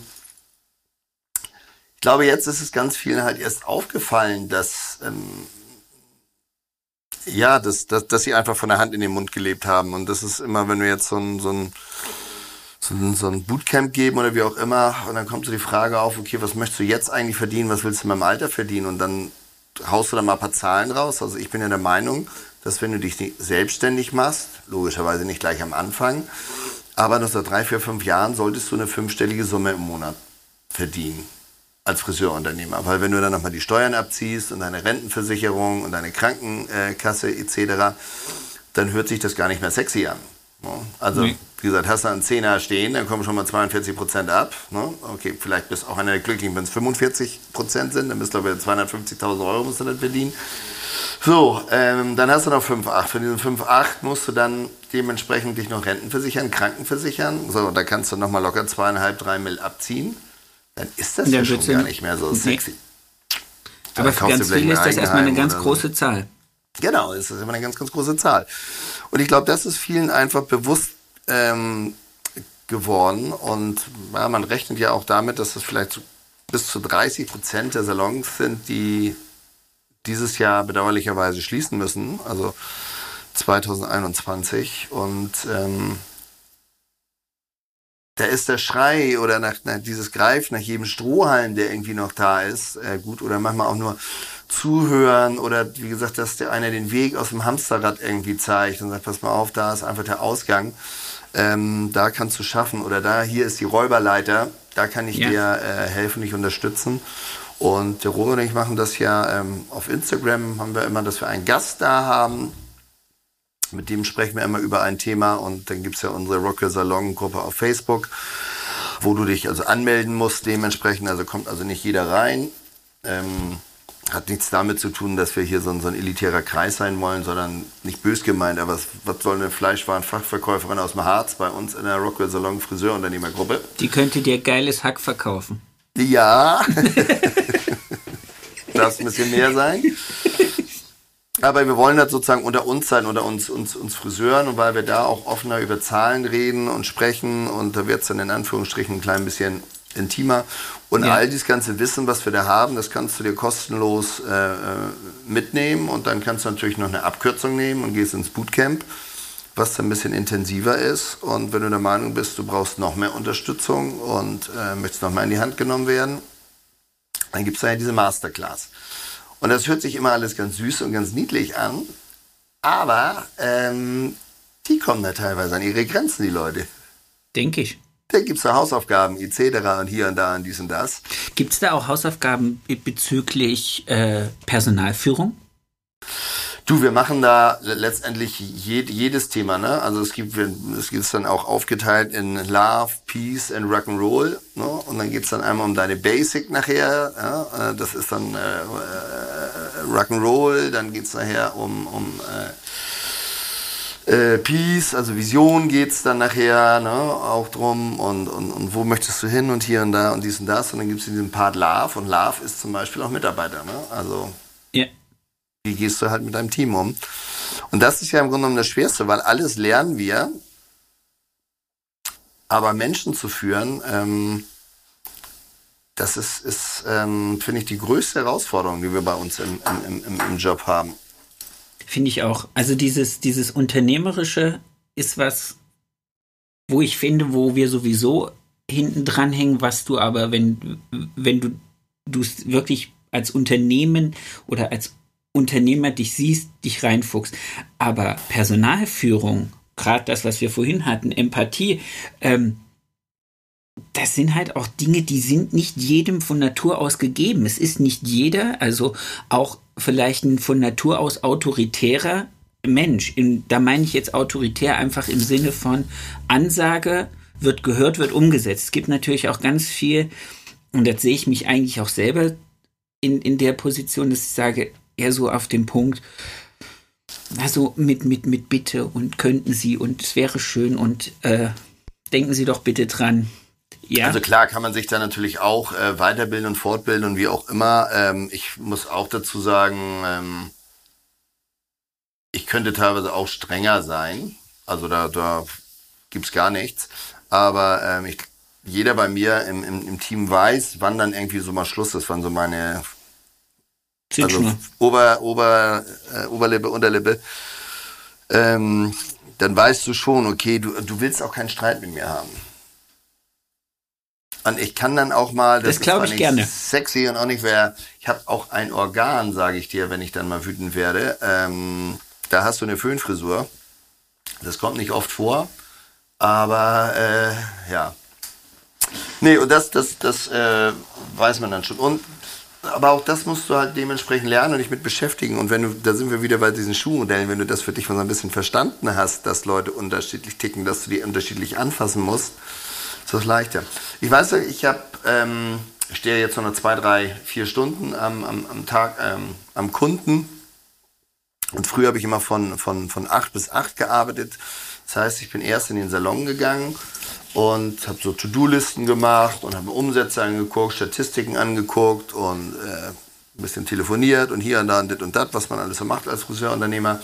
ich glaube, jetzt ist es ganz vielen halt erst aufgefallen, dass ähm, ja, dass, dass, dass sie einfach von der Hand in den Mund gelebt haben. Und das ist immer, wenn wir jetzt so ein, so ein, so ein, Bootcamp geben oder wie auch immer, und dann kommt so die Frage auf, okay, was möchtest du jetzt eigentlich verdienen, was willst du in meinem Alter verdienen? Und dann haust du da mal ein paar Zahlen raus. Also ich bin ja der Meinung, dass wenn du dich selbstständig machst, logischerweise nicht gleich am Anfang, aber nach drei, vier, fünf Jahren solltest du eine fünfstellige Summe im Monat verdienen als Friseurunternehmer. Weil wenn du dann nochmal die Steuern abziehst und deine Rentenversicherung und deine Krankenkasse etc., dann hört sich das gar nicht mehr sexy an. Ne? Also, Nee. wie gesagt, hast du einen Zehner stehen, dann kommen schon mal 42 Prozent ab. Ne? Okay, vielleicht bist auch einer der Glücklichen, wenn es 45 Prozent sind, dann bist du bei 250.000 Euro musst du dann verdienen. So, ähm, dann hast du noch 5,8. Für diesen 5,8 musst du dann dementsprechend dich noch Renten versichern, Kranken versichern. So, da kannst du nochmal locker zweieinhalb, drei Mill abziehen. Dann ist das ja schon gar nicht- mehr so Nee. sexy. Aber Dann für ganz viele ist das erstmal eine ganz oder- große Zahl. Genau, das ist immer eine ganz, ganz große Zahl. Und ich glaube, das ist vielen einfach bewusst ähm, geworden. Und ja, man rechnet ja auch damit, dass es vielleicht so bis zu 30 Prozent der Salons sind, die dieses Jahr bedauerlicherweise schließen müssen, also 2021. Und ähm, da ist der Schrei oder nach, nach dieses Greifen nach jedem Strohhalm, der irgendwie noch da ist, äh, gut. Oder manchmal auch nur zuhören oder wie gesagt, dass der einer den Weg aus dem Hamsterrad irgendwie zeigt und sagt, pass mal auf, da ist einfach der Ausgang. Ähm, da kannst du schaffen oder da, hier ist die Räuberleiter, da kann ich ja. dir äh, helfen, dich unterstützen. Und der Robert und ich machen das ja ähm, auf Instagram, haben wir immer, dass wir einen Gast da haben. Mit dem sprechen wir immer über ein Thema und dann gibt es ja unsere Rocker Salon Gruppe auf Facebook, wo du dich also anmelden musst dementsprechend. Also kommt also nicht jeder rein. Ähm, hat nichts damit zu tun, dass wir hier so ein, so ein elitärer Kreis sein wollen, sondern nicht bös gemeint, aber was, was soll eine Fleischwarenfachverkäuferin aus dem Harz bei uns in der Rockwell Salon Friseurunternehmergruppe? Die könnte dir geiles Hack verkaufen. Ja. Darf ein bisschen mehr sein. Aber wir wollen das sozusagen unter uns sein, unter uns, uns, uns Friseuren und weil wir da auch offener über Zahlen reden und sprechen und da wird es dann in Anführungsstrichen ein klein bisschen intimer. Und ja. all dieses ganze Wissen, was wir da haben, das kannst du dir kostenlos äh, äh, mitnehmen und dann kannst du natürlich noch eine Abkürzung nehmen und gehst ins Bootcamp, was dann ein bisschen intensiver ist. Und wenn du der Meinung bist, du brauchst noch mehr Unterstützung und äh, möchtest noch mehr in die Hand genommen werden, dann gibt es da ja diese Masterclass. Und das hört sich immer alles ganz süß und ganz niedlich an, aber ähm, die kommen da teilweise an ihre Grenzen, die Leute. Denke ich. Da gibt es da Hausaufgaben etc. und hier und da und dies und das. Gibt es da auch Hausaufgaben bezüglich äh, Personalführung? Du, wir machen da letztendlich jed jedes Thema, ne? Also es gibt es gibt dann auch aufgeteilt in Love, Peace and Rock'n'Roll, ne? Und dann geht's dann einmal um deine Basic nachher, ja? Äh, das ist dann äh, äh, Rock'n'Roll, dann geht's nachher um um äh, äh, Peace, also Vision geht's dann nachher ne, auch drum und, und, und wo möchtest du hin und hier und da und dies und das und dann gibt's diesen Part Love und Love ist zum Beispiel auch Mitarbeiter, ne? also. Wie gehst du halt mit deinem Team um und das ist ja im Grunde genommen das Schwerste, weil alles lernen wir, aber Menschen zu führen, ähm, das ist, ist ähm, finde ich, die größte Herausforderung, die wir bei uns im, im, im, im Job haben. Finde ich auch. Also dieses, dieses Unternehmerische ist was, wo ich finde, wo wir sowieso hinten dran hängen, was du aber, wenn, wenn du du wirklich als Unternehmen oder als Unternehmer dich siehst, dich reinfuchst. Aber Personalführung, gerade das, was wir vorhin hatten, Empathie, ähm, das sind halt auch Dinge, die sind nicht jedem von Natur aus gegeben. Es ist nicht jeder, also auch vielleicht ein von Natur aus autoritärer Mensch. In, da meine ich jetzt autoritär einfach im Sinne von Ansage wird gehört, wird umgesetzt. Es gibt natürlich auch ganz viel, und das sehe ich mich eigentlich auch selber in, in der Position, dass ich sage, eher so auf dem Punkt, also mit, mit, mit Bitte und könnten Sie und es wäre schön und äh, denken Sie doch bitte dran, ja. Also klar kann man sich da natürlich auch äh, weiterbilden und fortbilden und wie auch immer. Ähm, ich muss auch dazu sagen, ähm, ich könnte teilweise auch strenger sein. Also da, da gibt's gar nichts. Aber ähm, ich, jeder bei mir im, im, im Team weiß, wann dann irgendwie so mal Schluss ist, wann so meine also Ober, Ober, äh, Oberlippe, Unterlippe. Ähm, dann weißt du schon, okay, du, du willst auch keinen Streit mit mir haben. Und ich kann dann auch mal, das, das glaube ich gerne. Sexy und auch nicht wer. Ich habe auch ein Organ, sage ich dir, wenn ich dann mal wütend werde. Ähm, da hast du eine Föhnfrisur. Das kommt nicht oft vor, aber äh, ja. Nee, und das, das, das äh, weiß man dann schon. Und aber auch das musst du halt dementsprechend lernen und dich mit beschäftigen. Und wenn du, da sind wir wieder bei diesen Schuhmodellen, wenn du das für dich mal so ein bisschen verstanden hast, dass Leute unterschiedlich ticken, dass du die unterschiedlich anfassen musst, ist das leichter. Ich weiß, ich habe, ähm, stehe jetzt so eine zwei, drei, vier Stunden am, am, am Tag ähm, am Kunden. Und früher habe ich immer von, von, von acht bis acht gearbeitet. Das heißt, ich bin erst in den Salon gegangen und habe so To-Do-Listen gemacht und habe Umsätze angeguckt, Statistiken angeguckt und äh, ein bisschen telefoniert und hier und da und das und das, was man alles so macht als Friseurunternehmer.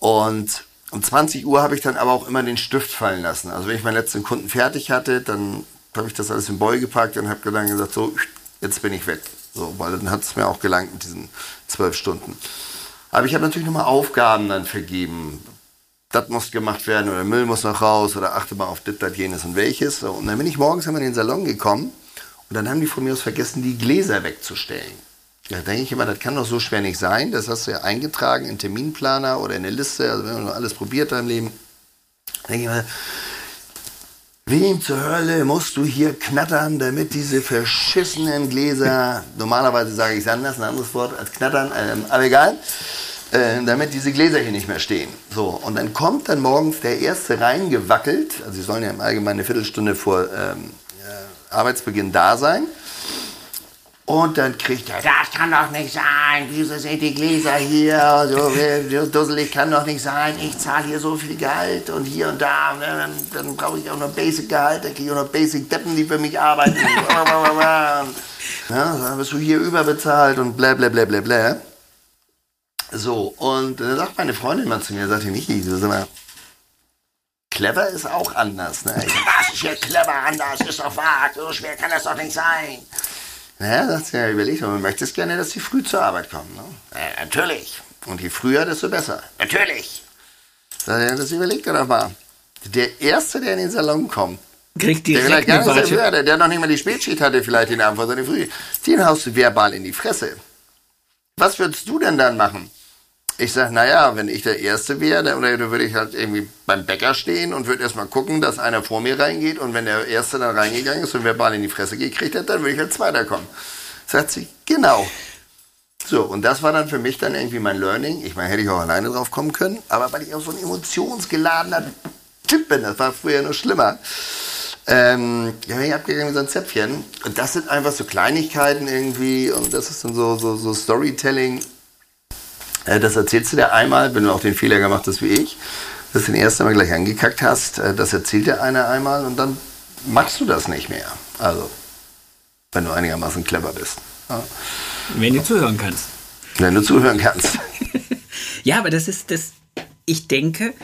Und um 20 Uhr habe ich dann aber auch immer den Stift fallen lassen. Also wenn ich meinen letzten Kunden fertig hatte, dann habe ich das alles im Boy gepackt und habe dann gesagt, so, jetzt bin ich weg. So, weil dann hat es mir auch gelangt mit diesen zwölf Stunden. Aber ich habe natürlich nochmal Aufgaben dann vergeben. Das muss gemacht werden oder Müll muss noch raus oder achte mal auf das, das, jenes und welches. Und dann bin ich morgens immer in den Salon gekommen und dann haben die von mir aus vergessen, die Gläser wegzustellen. Da denke ich immer, das kann doch so schwer nicht sein. Das hast du ja eingetragen in Terminplaner oder in eine Liste. Also wenn man alles probiert im Leben, denke ich mal, Wem zur Hölle musst du hier knattern, damit diese verschissenen Gläser, normalerweise sage ich es anders, ein anderes Wort als knattern, ähm, aber egal, äh, damit diese Gläser hier nicht mehr stehen. So, und dann kommt dann morgens der Erste reingewackelt, also sie sollen ja im Allgemeinen eine Viertelstunde vor ähm, äh, Arbeitsbeginn da sein. Und dann kriegt er, das kann doch nicht sein, wieso sind die Gläser hier, so dusselig kann doch nicht sein, ich zahle hier so viel Gehalt und hier und da, und dann, dann brauche ich auch noch Basic-Gehalt, dann kriege ich auch noch Basic-Deppen, die für mich arbeiten. ja, dann wirst du hier überbezahlt und bla bla bla bla bla. So, und dann sagt meine Freundin mal zu mir, sagt die Michi, du sag mal, clever ist auch anders. Ne? Das ist ja clever anders, ist doch wahr, so schwer kann das doch nicht sein. Naja, das ist ja überlegt, aber man möchte es gerne, dass sie früh zur Arbeit kommen. Ne? Ja, natürlich. Und je früher, desto besser. Natürlich. Das überlegt er doch mal. Der Erste, der in den Salon kommt, Kriegt der vielleicht gar nicht so würde, der noch nicht mal die Spätschicht hatte, vielleicht den Abend vor seine Früh, den haust du verbal in die Fresse. Was würdest du denn dann machen? Ich sage, naja, wenn ich der Erste wäre, dann, würde ich halt irgendwie beim Bäcker stehen und würde erstmal gucken, dass einer vor mir reingeht und wenn der Erste dann reingegangen ist und verbal in die Fresse gekriegt hat, dann würde ich als Zweiter kommen. Sagt sie, genau. So, und das war dann für mich dann irgendwie mein Learning. Ich meine, hätte ich auch alleine drauf kommen können, aber weil ich auch so ein emotionsgeladener Typ bin, das war früher noch schlimmer. Ähm, ja, bin ich abgegangen wie so ein Zäpfchen. Und das sind einfach so Kleinigkeiten irgendwie und das ist dann so, so, so Storytelling das erzählst du dir einmal, wenn du auch den Fehler gemacht hast wie ich, dass du den ersten Mal gleich angekackt hast. Äh, das erzählt dir einer einmal und dann machst du das nicht mehr. Also, wenn du einigermaßen clever bist. Ja. Wenn du zuhören kannst. Wenn du zuhören kannst. ja, aber das ist das, ich denke,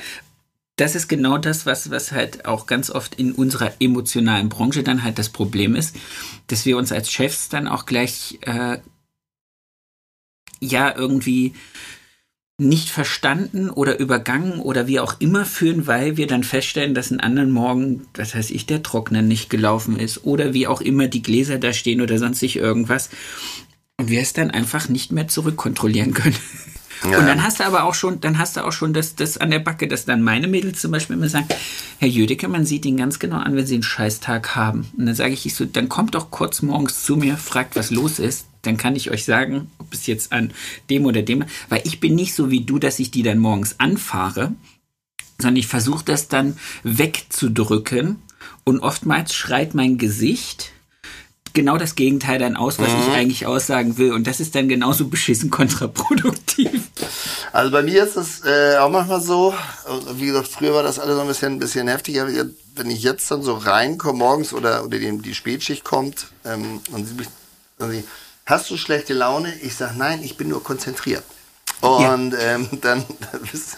das ist genau das, was, was halt auch ganz oft in unserer emotionalen Branche dann halt das Problem ist, dass wir uns als Chefs dann auch gleich äh, ja irgendwie nicht verstanden oder übergangen oder wie auch immer fühlen, weil wir dann feststellen, dass einen anderen Morgen, das heißt ich, der Trockner nicht gelaufen ist oder wie auch immer die Gläser da stehen oder sonstig irgendwas und wir es dann einfach nicht mehr zurückkontrollieren können. Ja. Und dann hast du aber auch schon, dann hast du auch schon das, das an der Backe, dass dann meine Mädels zum Beispiel immer sagen, Herr Jüdecke, man sieht ihn ganz genau an, wenn sie einen Scheißtag haben. Und dann sage ich, ich so, dann kommt doch kurz morgens zu mir, fragt, was los ist dann kann ich euch sagen, ob es jetzt an dem oder dem, weil ich bin nicht so wie du, dass ich die dann morgens anfahre, sondern ich versuche das dann wegzudrücken und oftmals schreit mein Gesicht genau das Gegenteil dann aus, was mhm. ich eigentlich aussagen will. Und das ist dann genauso beschissen kontraproduktiv. Also bei mir ist es äh, auch manchmal so, wie gesagt, früher war das alles so ein bisschen, ein bisschen heftiger. Wenn ich jetzt dann so reinkomme morgens oder, oder die, die Spätschicht kommt ähm, und sie mich, also hast du schlechte Laune? Ich sage, nein, ich bin nur konzentriert. Und ja. ähm, dann,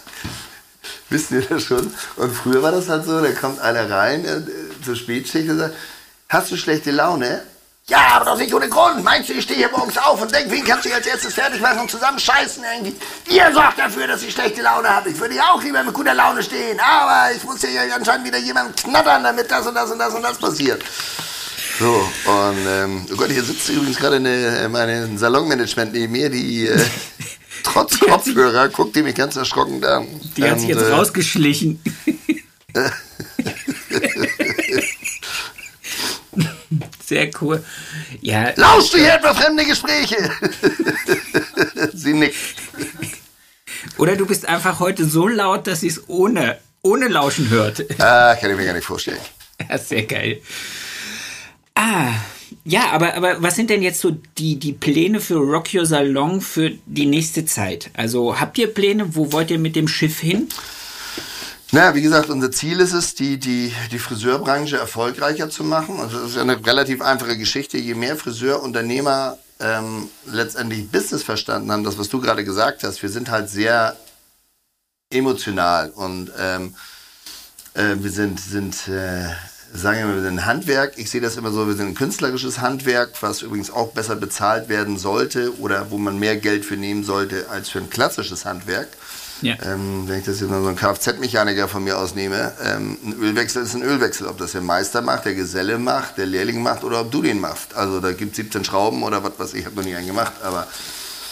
wisst ihr das schon. Und früher war das halt so, da kommt einer rein äh, zur Spätschicht und sagt, hast du schlechte Laune? Ja, aber doch nicht ohne Grund. Meinst du, ich stehe hier morgens auf und denke, wen kannst du als erstes fertig machen und zusammen scheißen irgendwie? Ihr sorgt dafür, dass ich schlechte Laune habe. Ich würde ja auch lieber mit guter Laune stehen. Aber ich muss hier anscheinend wieder jemanden knattern, damit das und das und das und das passiert. So, und ähm, oh Gott, hier sitzt übrigens gerade eine, meine Salonmanagement neben mir, die äh, trotz Kopfhörer guckt die mich ganz erschrocken an. Die hat sich jetzt äh, rausgeschlichen. Sehr cool. Ja, Lauschst du hier etwa fremde Gespräche? sie nickt. Oder du bist einfach heute so laut, dass sie es ohne, ohne Lauschen hört. Ah, kann ich mir gar nicht vorstellen. Ja, sehr geil. Ah, ja, aber, aber was sind denn jetzt so die, die Pläne für Rock Your Salon für die nächste Zeit? Also habt ihr Pläne? Wo wollt ihr mit dem Schiff hin? Na, wie gesagt, unser Ziel ist es, die, die, die Friseurbranche erfolgreicher zu machen. Also das ist eine relativ einfache Geschichte. Je mehr Friseurunternehmer ähm, letztendlich Business verstanden haben, das, was du gerade gesagt hast, wir sind halt sehr emotional und ähm, äh, wir sind, sind äh, sagen wir mal, wir sind ein Handwerk. Ich sehe das immer so, wir sind ein künstlerisches Handwerk, was übrigens auch besser bezahlt werden sollte oder wo man mehr Geld für nehmen sollte als für ein klassisches Handwerk. Ja. Ähm, wenn ich das jetzt mal so einen Kfz-Mechaniker von mir ausnehme, ähm, ein Ölwechsel ist ein Ölwechsel. Ob das der Meister macht, der Geselle macht, der Lehrling macht oder ob du den machst. Also da gibt es 17 Schrauben oder was weiß ich, habe noch nie einen gemacht, aber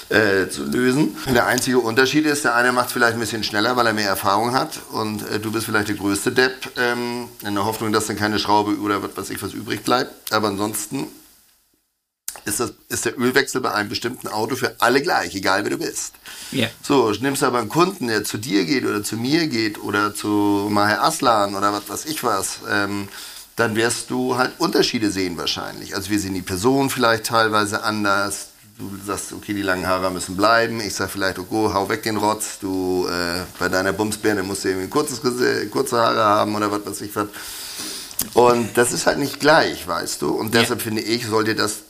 äh, zu lösen. Der einzige Unterschied ist, der eine macht vielleicht ein bisschen schneller, weil er mehr Erfahrung hat und äh, du bist vielleicht der größte Depp, ähm, in der Hoffnung, dass dann keine Schraube oder was weiß ich was übrig bleibt. Aber ansonsten ist, das, ist der Ölwechsel bei einem bestimmten Auto für alle gleich, egal wer du bist. Yeah. So, nimmst du aber einen Kunden, der zu dir geht oder zu mir geht oder zu Maher Aslan oder was weiß ich was, ähm, dann wirst du halt Unterschiede sehen wahrscheinlich. Also wir sehen die Person vielleicht teilweise anders, du sagst, okay, die langen Haare müssen bleiben. Ich sag vielleicht, okay, hau weg den Rotz. Du, äh, bei deiner Bumsbirne musst du irgendwie kurzes, kurze Haare haben oder was weiß ich was. Und das ist halt nicht gleich, weißt du. Und deshalb ja. finde ich, sollte das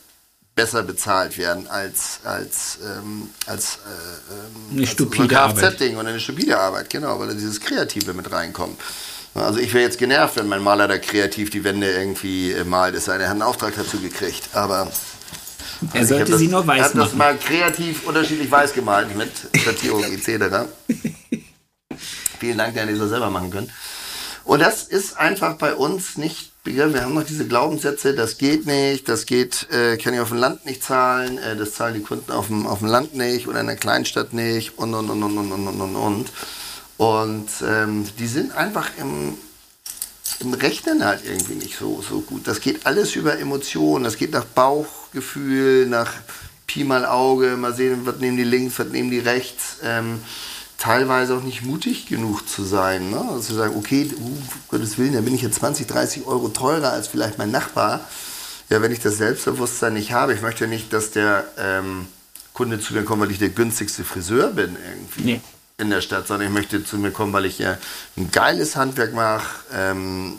besser bezahlt werden als als ähm, als, äh, ähm, eine stupide so Kfz-Ding und eine stupide Arbeit, genau, weil da dieses Kreative mit reinkommt. Also ich wäre jetzt genervt, wenn mein Maler da kreativ die Wände irgendwie äh, malt. Es sei denn, er hat einen Auftrag dazu gekriegt. Aber er also sollte sie nur weiß machen. Er hat das mal kreativ unterschiedlich weiß gemalt mit Schattierung etc. Vielen Dank, der das selber machen können. Und das ist einfach bei uns nicht wir haben noch diese Glaubenssätze, das geht nicht, das geht, äh, kann ich auf dem Land nicht zahlen, äh, das zahlen die Kunden auf dem, auf dem Land nicht oder in der Kleinstadt nicht und, und, und, und, und, und, und, und. Und ähm, die sind einfach im, im Rechnen halt irgendwie nicht so, so gut. Das geht alles über Emotionen, das geht nach Bauchgefühl, nach Pi mal Auge, mal sehen, was nehmen die links, was nehmen die rechts. Ähm, teilweise auch nicht mutig genug zu sein. Ne? Also zu sagen, okay, um Gottes Willen, da bin ich jetzt 20, 30 Euro teurer als vielleicht mein Nachbar. Ja, wenn ich das Selbstbewusstsein nicht habe, ich möchte nicht, dass der ähm, Kunde zu mir kommt, weil ich der günstigste Friseur bin irgendwie. Nee in der Stadt, sondern ich möchte zu mir kommen, weil ich ja ein geiles Handwerk mache, ähm,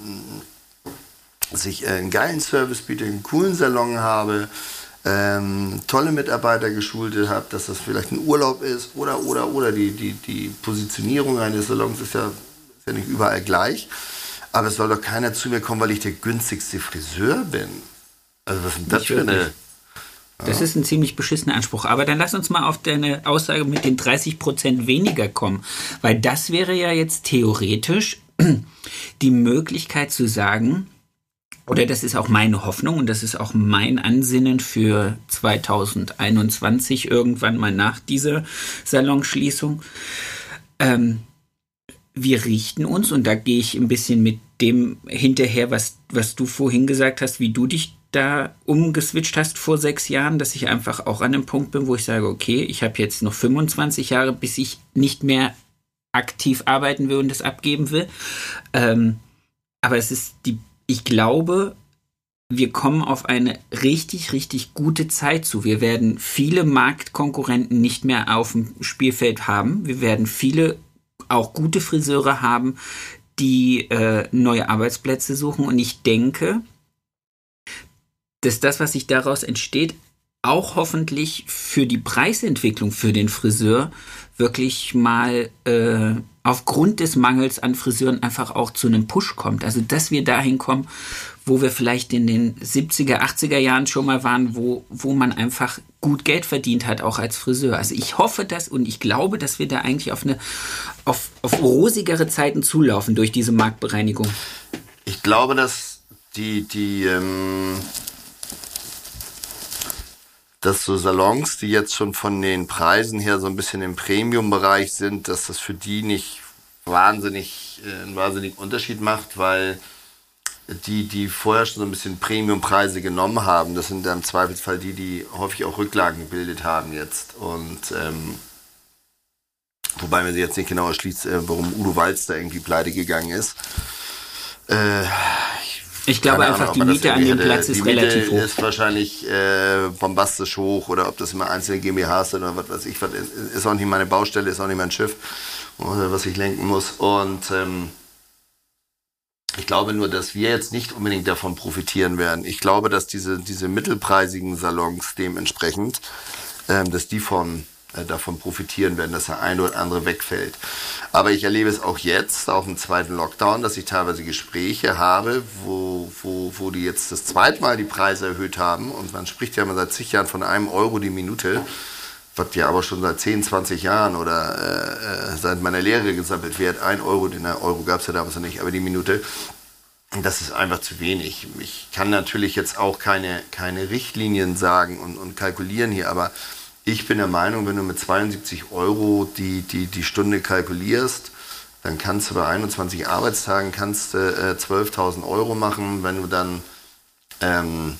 dass ich äh, einen geilen Service biete, einen coolen Salon habe, ähm, tolle Mitarbeiter geschult habe, dass das vielleicht ein Urlaub ist oder, oder, oder. Die, die, die Positionierung eines Salons ist ja, ist ja nicht überall gleich. Aber es soll doch keiner zu mir kommen, weil ich der günstigste Friseur bin. Also was ist denn das für eine... Das ist ein ziemlich beschissener Anspruch. Aber dann lass uns mal auf deine Aussage mit den 30 Prozent weniger kommen. Weil das wäre ja jetzt theoretisch die Möglichkeit zu sagen, oder das ist auch meine Hoffnung und das ist auch mein Ansinnen für 2021, irgendwann mal nach dieser Salonschließung. Ähm, wir richten uns, und da gehe ich ein bisschen mit dem hinterher, was, was du vorhin gesagt hast, wie du dich da umgeswitcht hast vor sechs Jahren, dass ich einfach auch an dem Punkt bin, wo ich sage, okay, ich habe jetzt noch 25 Jahre, bis ich nicht mehr aktiv arbeiten will und das abgeben will. Ähm, aber es ist die, ich glaube, wir kommen auf eine richtig, richtig gute Zeit zu. Wir werden viele Marktkonkurrenten nicht mehr auf dem Spielfeld haben. Wir werden viele auch gute Friseure haben, die äh, neue Arbeitsplätze suchen. Und ich denke, dass das, was sich daraus entsteht, auch hoffentlich für die Preisentwicklung für den Friseur wirklich mal äh, aufgrund des Mangels an Friseuren einfach auch zu einem Push kommt. Also dass wir dahin kommen, wo wir vielleicht in den 70er, 80er Jahren schon mal waren, wo, wo man einfach gut Geld verdient hat, auch als Friseur. Also ich hoffe das und ich glaube, dass wir da eigentlich auf eine auf, auf rosigere Zeiten zulaufen durch diese Marktbereinigung. Ich glaube, dass die, die ähm dass so Salons, die jetzt schon von den Preisen her so ein bisschen im Premium-Bereich sind, dass das für die nicht wahnsinnig, äh, einen wahnsinnigen Unterschied macht, weil die, die vorher schon so ein bisschen Premium-Preise genommen haben, das sind dann im Zweifelsfall die, die häufig auch Rücklagen gebildet haben jetzt. Und ähm, wobei man sich jetzt nicht genau erschließt, äh, warum Udo Walz da irgendwie pleite gegangen ist. Äh, ich glaube Keine einfach, Ahnung, die Miete an dem Platz ist relativ hoch. Die ist wahrscheinlich äh, bombastisch hoch oder ob das immer einzelne GmbHs sind oder was weiß ich. Was, ist auch nicht meine Baustelle, ist auch nicht mein Schiff, was ich lenken muss. Und ähm, ich glaube nur, dass wir jetzt nicht unbedingt davon profitieren werden. Ich glaube, dass diese, diese mittelpreisigen Salons dementsprechend, ähm, dass die von davon profitieren werden, dass der eine oder andere wegfällt. Aber ich erlebe es auch jetzt, auch im zweiten Lockdown, dass ich teilweise Gespräche habe, wo, wo, wo die jetzt das zweite Mal die Preise erhöht haben. Und man spricht ja immer seit zig Jahren von einem Euro die Minute, was ja aber schon seit 10, 20 Jahren oder äh, äh, seit meiner Lehre gesammelt wird. Ein Euro, den Euro gab es ja damals noch nicht, aber die Minute. Das ist einfach zu wenig. Ich kann natürlich jetzt auch keine, keine Richtlinien sagen und, und kalkulieren hier, aber ich bin der Meinung, wenn du mit 72 Euro die, die, die Stunde kalkulierst, dann kannst du bei 21 Arbeitstagen kannst, äh, 12.000 Euro machen. Wenn du dann ähm,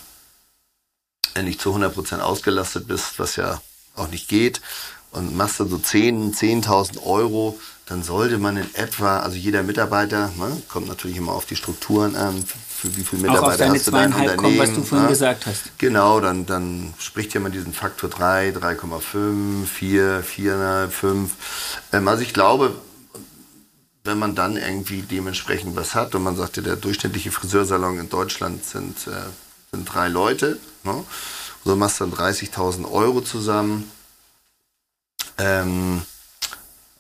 nicht zu 100% ausgelastet bist, was ja auch nicht geht, und machst dann so 10, 10.000 Euro, dann sollte man in etwa, also jeder Mitarbeiter, ne, kommt natürlich immer auf die Strukturen an, für wie viele Mitarbeiter Auch auf deine hast du dein Unternehmen. kommen, was du vorhin ne? gesagt hast. Genau, dann, dann spricht ja man diesen Faktor 3, 3,5, 4, 4,5, 5. Ähm, also ich glaube, wenn man dann irgendwie dementsprechend was hat und man sagte, der durchschnittliche Friseursalon in Deutschland sind, äh, sind drei Leute, ne? so machst du dann 30.000 Euro zusammen. Ähm,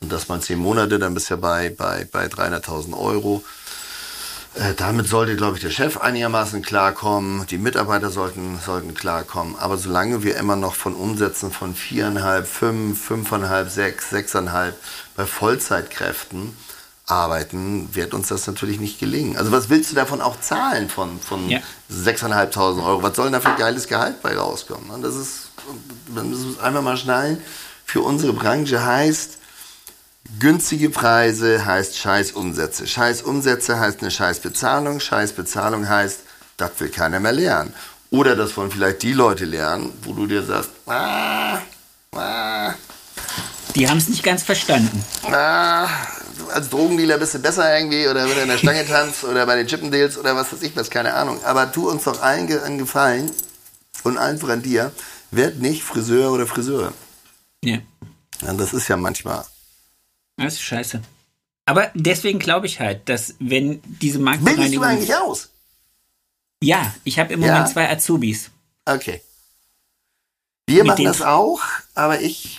und das mal zehn Monate, dann bist du ja bei, bei, bei 300.000 Euro. Äh, damit sollte, glaube ich, der Chef einigermaßen klarkommen. Die Mitarbeiter sollten, sollten klarkommen. Aber solange wir immer noch von Umsätzen von viereinhalb, fünf, fünfeinhalb, sechs, sechseinhalb bei Vollzeitkräften arbeiten, wird uns das natürlich nicht gelingen. Also was willst du davon auch zahlen von, von Ja. 6.500 Euro? Was soll denn da für ein geiles Gehalt bei rauskommen? Und das ist, man muss es einfach mal schnallen, für unsere Branche heißt, günstige Preise heißt scheiß Umsätze. Scheiß Umsätze heißt eine scheiß Bezahlung. Scheiß Bezahlung heißt, das will keiner mehr lernen. Oder das wollen vielleicht die Leute lernen, wo du dir sagst, ah, ah, Die haben es nicht ganz verstanden. ah, als Drogendealer bist du besser irgendwie oder wenn du in der Stange tanzt oder bei den Chippendeals oder was weiß ich was, keine Ahnung. Aber tu uns doch allen einen Gefallen und allen voran dir, werd nicht Friseur oder Friseure. Ja. Ja, das ist ja manchmal. Das ist scheiße. Aber deswegen glaube ich halt, dass wenn diese Bildest du Marktbereinigung... eigentlich aus? Ja, ich habe im Ja. Moment zwei Azubis. Okay. Wir Mit machen das auch, aber ich,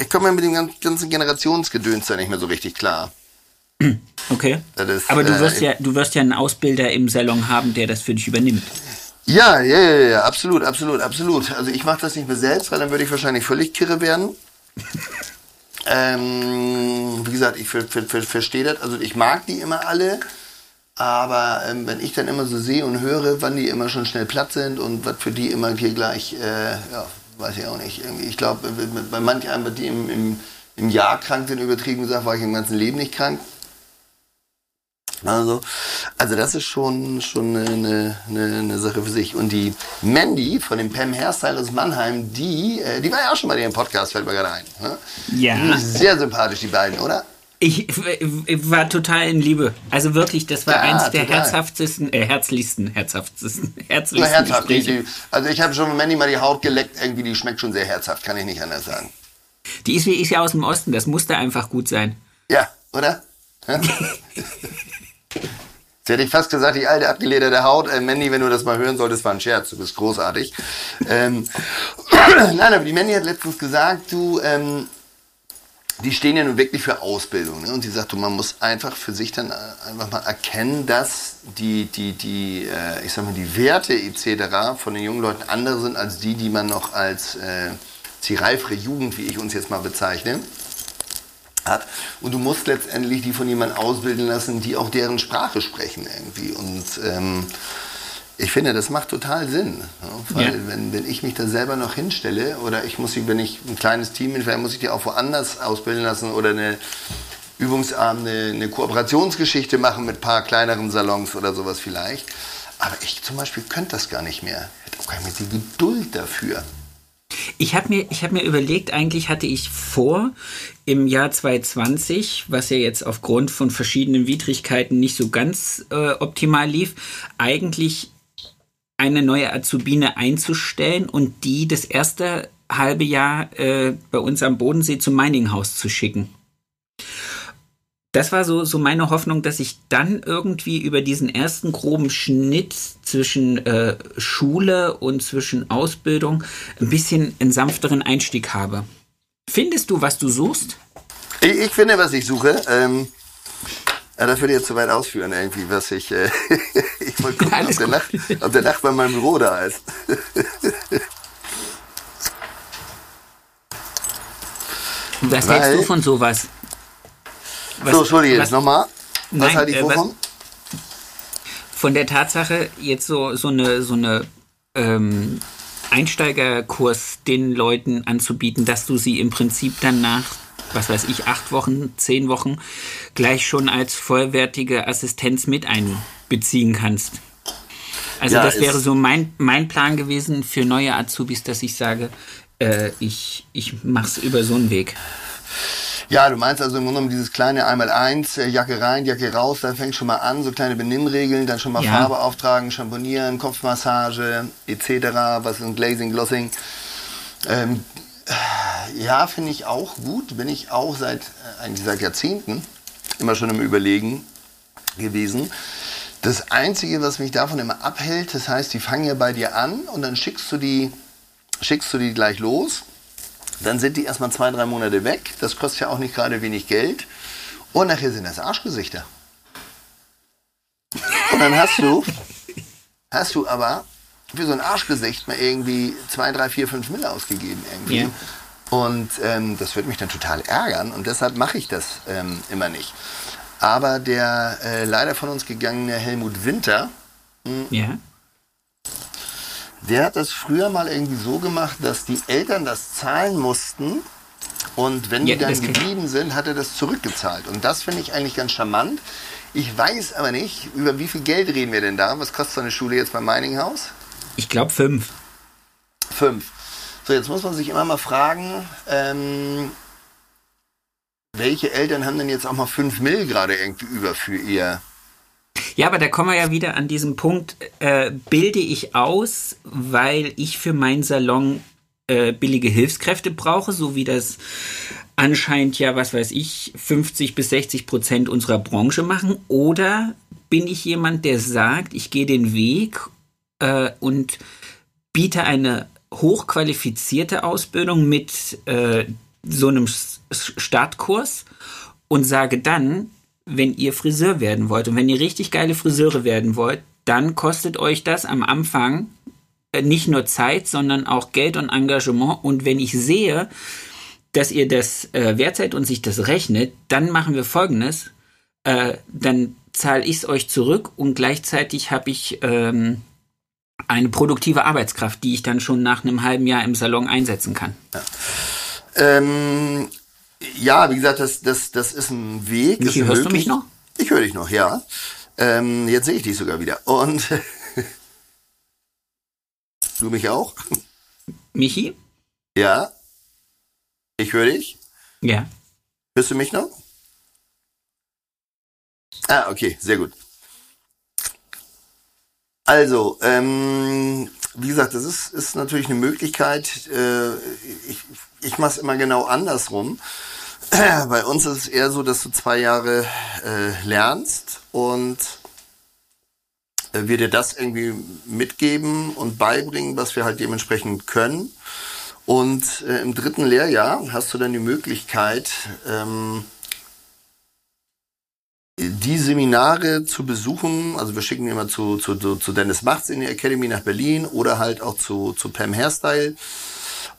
ich komme mit dem gan- ganzen Generationsgedöns da nicht mehr so richtig klar. Okay. Ist, Aber du äh, wirst ja, du wirst ja einen Ausbilder im Salon haben, der das für dich übernimmt. Ja, ja, ja, ja, absolut, absolut, absolut. Also ich mache das nicht mehr selbst, weil dann würde ich wahrscheinlich völlig kirre werden. ähm, wie gesagt, ich ver ver ver verstehe das. Also ich mag die immer alle, aber ähm, wenn ich dann immer so sehe und höre, wann die immer schon schnell platt sind und was für die immer hier gleich, äh, ja, weiß ich auch nicht. Ich glaube, bei manch einem, die im, im, im Jahr krank sind, übertrieben gesagt, war ich im ganzen Leben nicht krank. Also, also das ist schon, schon eine, eine, eine Sache für sich. Und die Mandy von dem Pam Hairstyle aus Mannheim, die, äh, die war ja auch schon mal in dem Podcast, fällt mir gerade ein. Ne? Ja. Sehr sympathisch, die beiden, oder? Ich, ich war total in Liebe. Also wirklich, das war Ja, eins der total. herzhaftesten, äh, herzlichsten, herzhaftesten, herzlichsten herzhaft. Die, also ich habe schon Mandy mal die Haut geleckt, irgendwie, die schmeckt schon sehr herzhaft, kann ich nicht anders sagen. Die ist wie ich ja aus dem Osten, das musste einfach gut sein. Ja, oder? Ja? Jetzt hätte ich fast gesagt, die alte abgelederte Haut. Äh, Mandy, wenn du das mal hören solltest, war ein Scherz. Du bist großartig. Ähm, Nein, aber die Mandy hat letztens gesagt, du, ähm, die stehen ja nun wirklich für Ausbildung. Ne? Und sie sagt, du, man muss einfach für sich dann äh, einfach mal erkennen, dass die, die, die, äh, ich sag mal, die Werte etc. von den jungen Leuten andere sind als die, die man noch als äh, die reifere Jugend, wie ich uns jetzt mal bezeichne, hat. Und du musst letztendlich die von jemandem ausbilden lassen, die auch deren Sprache sprechen irgendwie. Und ähm, ich finde, das macht total Sinn. Ja, weil Ja. wenn, wenn ich mich da selber noch hinstelle oder ich muss, sie, wenn ich ein kleines Team bin, vielleicht muss ich die auch woanders ausbilden lassen oder eine Übungsabend, eine, eine Kooperationsgeschichte machen mit ein paar kleineren Salons oder sowas vielleicht. Aber ich zum Beispiel könnte das gar nicht mehr. Ich hätte auch gar nicht mehr die Geduld dafür. Ich habe mir, hab mir überlegt, eigentlich hatte ich vor, im Jahr 2020, was ja jetzt aufgrund von verschiedenen Widrigkeiten nicht so ganz äh, optimal lief, eigentlich eine neue Azubine einzustellen und die das erste halbe Jahr äh, bei uns am Bodensee zum Mininghaus zu schicken. Das war so, so meine Hoffnung, dass ich dann irgendwie über diesen ersten groben Schnitt zwischen äh, Schule und zwischen Ausbildung ein bisschen einen sanfteren Einstieg habe. Findest du, was du suchst? Ich, ich finde, was ich suche. Ähm, ja, das würde jetzt zu weit ausführen, irgendwie, was ich. Äh, ich wollte gucken, ob der, Nach ob der Nachbar in meinem Büro da ist. was Weil, hältst du von sowas? Was, so, Entschuldige, was, nochmal. Was halte ich äh, wovon? von der Tatsache, jetzt so, so eine, so eine ähm, Einsteigerkurs den Leuten anzubieten, dass du sie im Prinzip dann nach, was weiß ich, acht Wochen, zehn Wochen gleich schon als vollwertige Assistenz mit einbeziehen kannst. Also ja, das wäre so mein, mein Plan gewesen für neue Azubis, dass ich sage, äh, ich, ich mache es über so einen Weg. Ja, du meinst also im Grunde genommen dieses kleine Einmal-Eins, äh, Jacke rein, Jacke raus, da fängt schon mal an, so kleine Benimmregeln, dann schon mal ja. Farbe auftragen, Schamponieren, Kopfmassage etc., was ist ein Glazing, Glossing. Ähm, ja, finde ich auch gut, bin ich auch seit, äh, eigentlich seit Jahrzehnten immer schon im Überlegen gewesen. Das Einzige, was mich davon immer abhält, das heißt, die fangen ja bei dir an und dann schickst du die, schickst du die gleich los dann sind die erstmal zwei, drei Monate weg. Das kostet ja auch nicht gerade wenig Geld. Und nachher sind das Arschgesichter. Und dann hast du, hast du aber für so ein Arschgesicht mal irgendwie zwei, drei, vier, fünf Mille ausgegeben irgendwie. Ja. Und ähm, das würde mich dann total ärgern und deshalb mache ich das ähm, immer nicht. Aber der äh, leider von uns gegangene Helmut Winter, mh, hm, ja. Der hat das früher mal irgendwie so gemacht, dass die Eltern das zahlen mussten und wenn ja, die dann geblieben sind, hat er das zurückgezahlt. Und das finde ich eigentlich ganz charmant. Ich weiß aber nicht, über wie viel Geld reden wir denn da? Was kostet so eine Schule jetzt beim Mining House? Ich glaube fünf. Fünf. So, jetzt muss man sich immer mal fragen, ähm, welche Eltern haben denn jetzt auch mal fünf Mill gerade irgendwie über für ihr ja, aber da kommen wir ja wieder an diesen Punkt, äh, bilde ich aus, weil ich für meinen Salon äh, billige Hilfskräfte brauche, so wie das anscheinend ja, was weiß ich, 50 bis 60 Prozent unserer Branche machen? Oder bin ich jemand, der sagt, ich gehe den Weg äh, und biete eine hochqualifizierte Ausbildung mit äh, so einem Startkurs und sage dann, wenn ihr Friseur werden wollt und wenn ihr richtig geile Friseure werden wollt, dann kostet euch das am Anfang äh, nicht nur Zeit, sondern auch Geld und Engagement. Und wenn ich sehe, dass ihr das äh, wert seid und sich das rechnet, dann machen wir Folgendes. Äh, dann zahle ich es euch zurück und gleichzeitig habe ich ähm, eine produktive Arbeitskraft, die ich dann schon nach einem halben Jahr im Salon einsetzen kann. Ja. Ähm, ja, wie gesagt, das, das, das ist ein Weg. Michi, hörst möglich. du mich noch? Ich höre dich noch, ja. Ähm, jetzt sehe ich dich sogar wieder. Und du mich auch? Michi? Ja. Ich höre dich. Ja. Hörst du mich noch? Ah, okay, sehr gut. Also, ähm, wie gesagt, das ist, ist natürlich eine Möglichkeit. Äh, ich ich mache es immer genau andersrum. Bei uns ist es eher so, dass du zwei Jahre äh, lernst und äh, wir dir das irgendwie mitgeben und beibringen, was wir halt dementsprechend können. Und äh, im dritten Lehrjahr hast du dann die Möglichkeit, ähm, die Seminare zu besuchen. Also wir schicken immer zu, zu, zu Dennis Machts in die Academy nach Berlin oder halt auch zu, zu Pam Hairstyle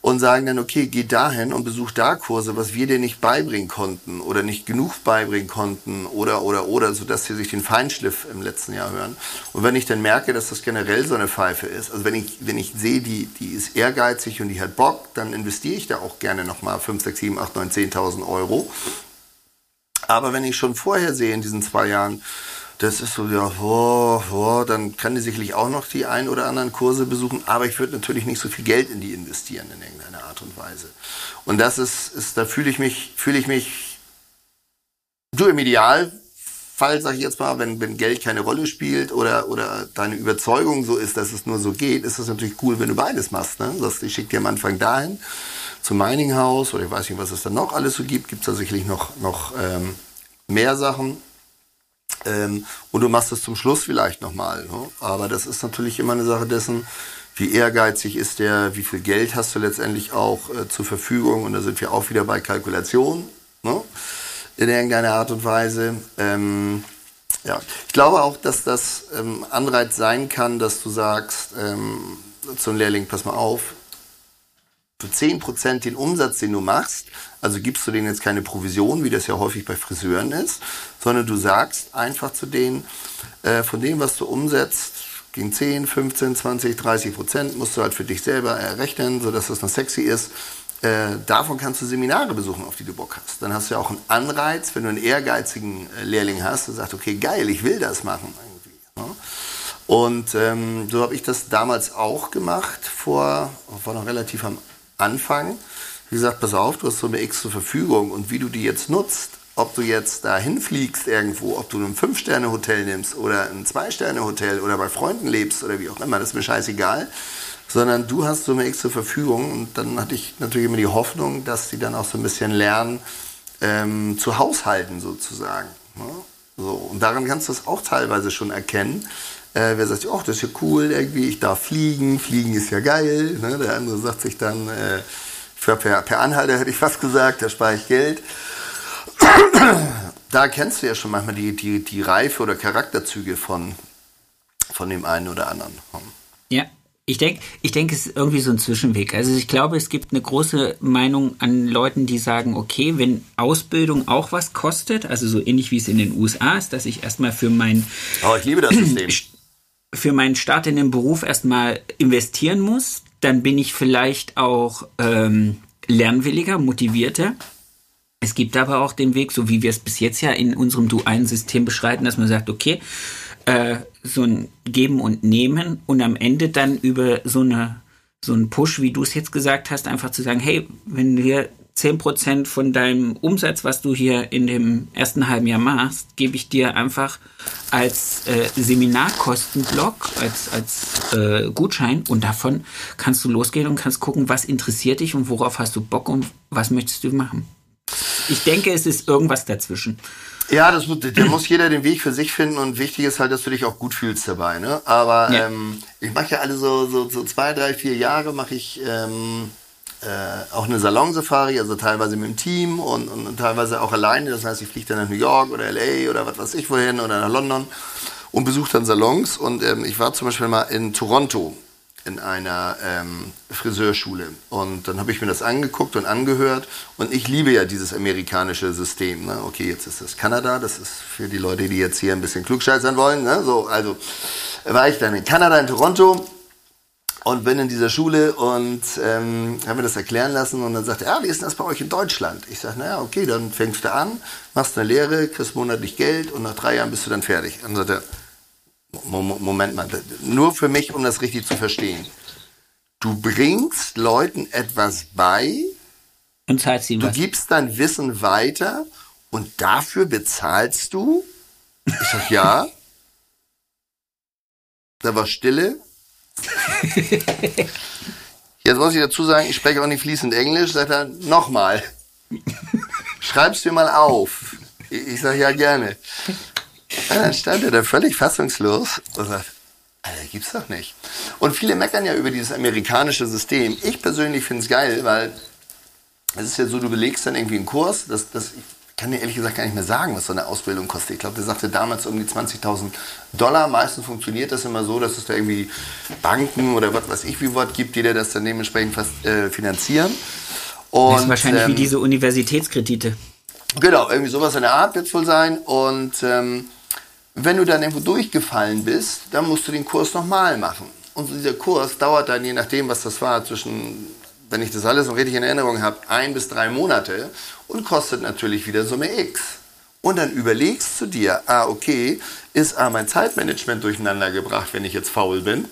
und sagen dann, okay, geh dahin und besuch da Kurse, was wir dir nicht beibringen konnten oder nicht genug beibringen konnten oder, oder, oder, sodass sie sich den Feinschliff im letzten Jahr hören. Und wenn ich dann merke, dass das generell so eine Pfeife ist, also wenn ich, wenn ich sehe, die, die ist ehrgeizig und die hat Bock, dann investiere ich da auch gerne nochmal 5, 6, 7, 8, 9, 10.000 Euro. Aber wenn ich schon vorher sehe in diesen zwei Jahren, das ist so, ja, oh, oh, dann kann die sicherlich auch noch die ein oder anderen Kurse besuchen, aber ich würde natürlich nicht so viel Geld in die investieren in irgendeiner Art und Weise. Und das ist, ist da fühle ich mich, fühle ich mich, du im Idealfall, sag ich jetzt mal, wenn, wenn Geld keine Rolle spielt oder, oder deine Überzeugung so ist, dass es nur so geht, ist es natürlich cool, wenn du beides machst. Ne? Das, ich schicke dir am Anfang dahin zum Mining House oder ich weiß nicht, was es dann noch alles so gibt, gibt es da sicherlich noch, noch ähm, mehr Sachen ähm, und du machst es zum Schluss vielleicht nochmal. Ne? Aber das ist natürlich immer eine Sache dessen, wie ehrgeizig ist der, wie viel Geld hast du letztendlich auch äh, zur Verfügung und da sind wir auch wieder bei Kalkulation, ne? in irgendeiner Art und Weise. Ähm, ja, ich glaube auch, dass das ähm, Anreiz sein kann, dass du sagst, ähm, zum Lehrling, pass mal auf, für 10% den Umsatz, den du machst, also gibst du denen jetzt keine Provision, wie das ja häufig bei Friseuren ist, sondern du sagst einfach zu denen, äh, von dem, was du umsetzt, gegen 10, 15, 20, 30 Prozent musst du halt für dich selber errechnen, sodass das noch sexy ist. Äh, davon kannst du Seminare besuchen, auf die du Bock hast. Dann hast du ja auch einen Anreiz, wenn du einen ehrgeizigen äh, Lehrling hast, der sagt, okay, geil, ich will das machen. Ne? Und ähm, so habe ich das damals auch gemacht, vor, war noch relativ am Anfang. Wie gesagt, pass auf, du hast so eine X zur Verfügung und wie du die jetzt nutzt, ob du jetzt da hinfliegst irgendwo, ob du ein Fünf-Sterne-Hotel nimmst oder ein Zwei-Sterne-Hotel oder bei Freunden lebst oder wie auch immer, das ist mir scheißegal. Sondern du hast so eine X zur Verfügung und dann hatte ich natürlich immer die Hoffnung, dass die dann auch so ein bisschen lernen, ähm, zu haushalten sozusagen. Ne? So, und daran kannst du es auch teilweise schon erkennen. Äh, wer sagt, oh, das ist ja cool, irgendwie, ich darf fliegen, fliegen ist ja geil. Ne? Der andere sagt sich dann, äh, für per, per Anhalter hätte ich fast gesagt, da spare ich Geld da kennst du ja schon manchmal die, die, die Reife oder Charakterzüge von, von dem einen oder anderen. Ja, ich denke, ich denke, es ist irgendwie so ein Zwischenweg. Also ich glaube, es gibt eine große Meinung an Leuten, die sagen, okay, wenn Ausbildung auch was kostet, also so ähnlich wie es in den USA ist, dass ich erstmal für mein oh, ich liebe das System. für meinen Start in den Beruf erstmal investieren muss, dann bin ich vielleicht auch ähm, lernwilliger, motivierter. Es gibt aber auch den Weg, so wie wir es bis jetzt ja in unserem Du-Ein-System beschreiten, dass man sagt, okay, äh, so ein Geben und Nehmen und am Ende dann über so eine so einen Push, wie du es jetzt gesagt hast, einfach zu sagen, hey, wenn hier 10% von deinem Umsatz, was du hier in dem ersten halben Jahr machst, gebe ich dir einfach als äh, Seminarkostenblock, als, als äh, Gutschein und davon kannst du losgehen und kannst gucken, was interessiert dich und worauf hast du Bock und was möchtest du machen. Ich denke, es ist irgendwas dazwischen. Ja, das muss, da muss jeder den Weg für sich finden und wichtig ist halt, dass du dich auch gut fühlst dabei. Ne? Aber ja. ähm, ich mache ja alle so, so, so zwei, drei, vier Jahre mache ich ähm, äh, auch eine Salonsafari, also teilweise mit dem Team und, und, und teilweise auch alleine. Das heißt, ich fliege dann nach New York oder LA oder was weiß ich wohin oder nach London und besuche dann Salons. Und ähm, ich war zum Beispiel mal in Toronto in einer ähm, Friseurschule. Und dann habe ich mir das angeguckt und angehört. Und ich liebe ja dieses amerikanische System. Ne? Okay, jetzt ist das Kanada. Das ist für die Leute, die jetzt hier ein bisschen klugscheißern wollen. Ne? So, also war ich dann in Kanada, in Toronto. Und bin in dieser Schule und ähm, habe mir das erklären lassen. Und dann sagte er, ja, wie ist denn das bei euch in Deutschland? Ich sage, naja, okay, dann fängst du an, machst eine Lehre, kriegst monatlich Geld und nach drei Jahren bist du dann fertig. Und dann sagt er, Moment mal, nur für mich, um das richtig zu verstehen. Du bringst Leuten etwas bei und zahlst ihnen Du was. gibst dein Wissen weiter und dafür bezahlst du? Ich sag ja. Da war Stille. Jetzt muss ich dazu sagen, ich spreche auch nicht fließend Englisch. Sagt er, nochmal. Schreib's dir mal auf. Ich sag ja gerne. Und dann stand er da völlig fassungslos und sagt, Alter, gibt's doch nicht. Und viele meckern ja über dieses amerikanische System. Ich persönlich finde es geil, weil es ist ja so, du belegst dann irgendwie einen Kurs, das, das, kann dir ehrlich gesagt gar nicht mehr sagen, was so eine Ausbildung kostet. Ich glaube, der sagte damals um die 20.000 Dollar. Meistens funktioniert das immer so, dass es da irgendwie Banken oder was weiß ich wie Wort gibt, die dir das dann dementsprechend fast, äh, finanzieren. Und, das ist wahrscheinlich ähm, wie diese Universitätskredite. Genau, irgendwie sowas in der Art wird es wohl sein. Und ähm, wenn du dann irgendwo durchgefallen bist, dann musst du den Kurs nochmal machen. Und dieser Kurs dauert dann, je nachdem, was das war, zwischen, wenn ich das alles noch richtig in Erinnerung habe, ein bis drei Monate und kostet natürlich wieder Summe X. Und dann überlegst du dir, ah, okay, ist A, mein Zeitmanagement durcheinander gebracht, wenn ich jetzt faul bin?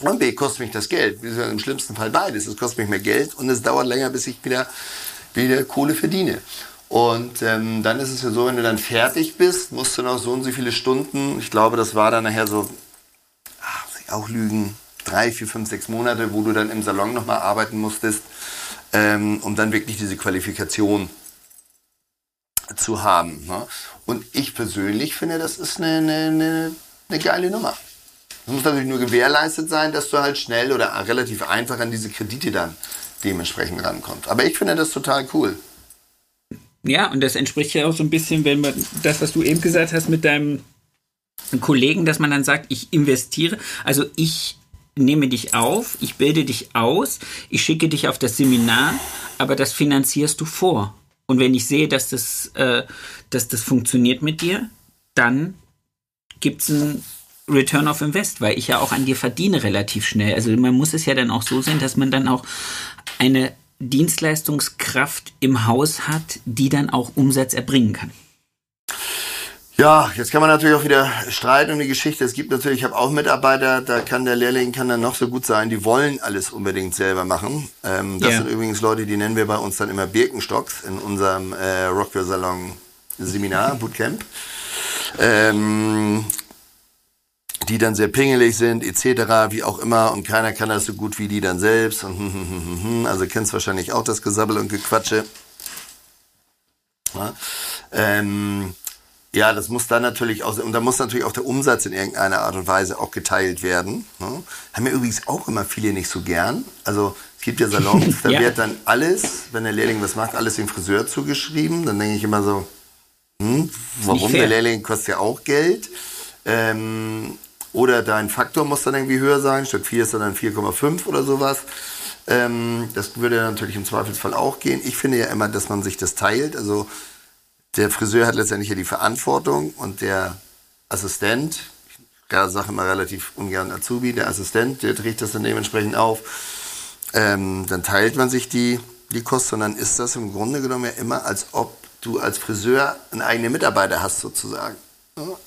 Und B, kostet mich das Geld. Im schlimmsten Fall beides. Es kostet mich mehr Geld und es dauert länger, bis ich wieder, wieder Kohle verdiene. Und ähm, dann ist es ja so, wenn du dann fertig bist, musst du noch so und so viele Stunden, ich glaube, das war dann nachher so, ach, muss ich auch lügen, drei, vier, fünf, sechs Monate, wo du dann im Salon nochmal arbeiten musstest, ähm, um dann wirklich diese Qualifikation zu haben. Ne? Und ich persönlich finde, das ist eine, eine, eine, eine geile Nummer. Es muss natürlich nur gewährleistet sein, dass du halt schnell oder relativ einfach an diese Kredite dann dementsprechend rankommst. Aber ich finde das total cool. Ja, und das entspricht ja auch so ein bisschen, wenn man das, was du eben gesagt hast mit deinem Kollegen, dass man dann sagt, ich investiere, also ich nehme dich auf, ich bilde dich aus, ich schicke dich auf das Seminar, aber das finanzierst du vor. Und wenn ich sehe, dass das, äh, dass das funktioniert mit dir, dann gibt es ein Return of Invest, weil ich ja auch an dir verdiene relativ schnell. Also man muss es ja dann auch so sehen, dass man dann auch eine Dienstleistungskraft im Haus hat, die dann auch Umsatz erbringen kann. Ja, jetzt kann man natürlich auch wieder streiten um die Geschichte. Es gibt natürlich, ich habe auch Mitarbeiter, da kann der Lehrling kann dann noch so gut sein, die wollen alles unbedingt selber machen. Ähm, das yeah. sind übrigens Leute, die nennen wir bei uns dann immer Birkenstocks in unserem äh, Rockville Salon Seminar, Bootcamp. Ähm, die dann sehr pingelig sind, etc., wie auch immer, und keiner kann das so gut wie die dann selbst. Und hm, hm, hm, hm, also kennst wahrscheinlich auch das Gesabbel und Gequatsche. Ja, ähm, ja, das muss dann natürlich auch, und da muss natürlich auch der Umsatz in irgendeiner Art und Weise auch geteilt werden. Ne? Haben ja übrigens auch immer viele nicht so gern. Also es gibt ja Salons, da ja. wird dann alles, wenn der Lehrling was macht, alles dem Friseur zugeschrieben. Dann denke ich immer so, hm, warum? Der Lehrling kostet ja auch Geld. Ähm, oder dein Faktor muss dann irgendwie höher sein, statt 4 ist dann 4,5 oder sowas. Ähm, das würde natürlich im Zweifelsfall auch gehen. Ich finde ja immer, dass man sich das teilt. Also der Friseur hat letztendlich ja die Verantwortung und der Assistent, ich sage immer relativ ungern Azubi, der Assistent, der trägt das dann dementsprechend auf. Ähm, dann teilt man sich die, die Kosten und dann ist das im Grunde genommen ja immer, als ob du als Friseur einen eigenen Mitarbeiter hast sozusagen.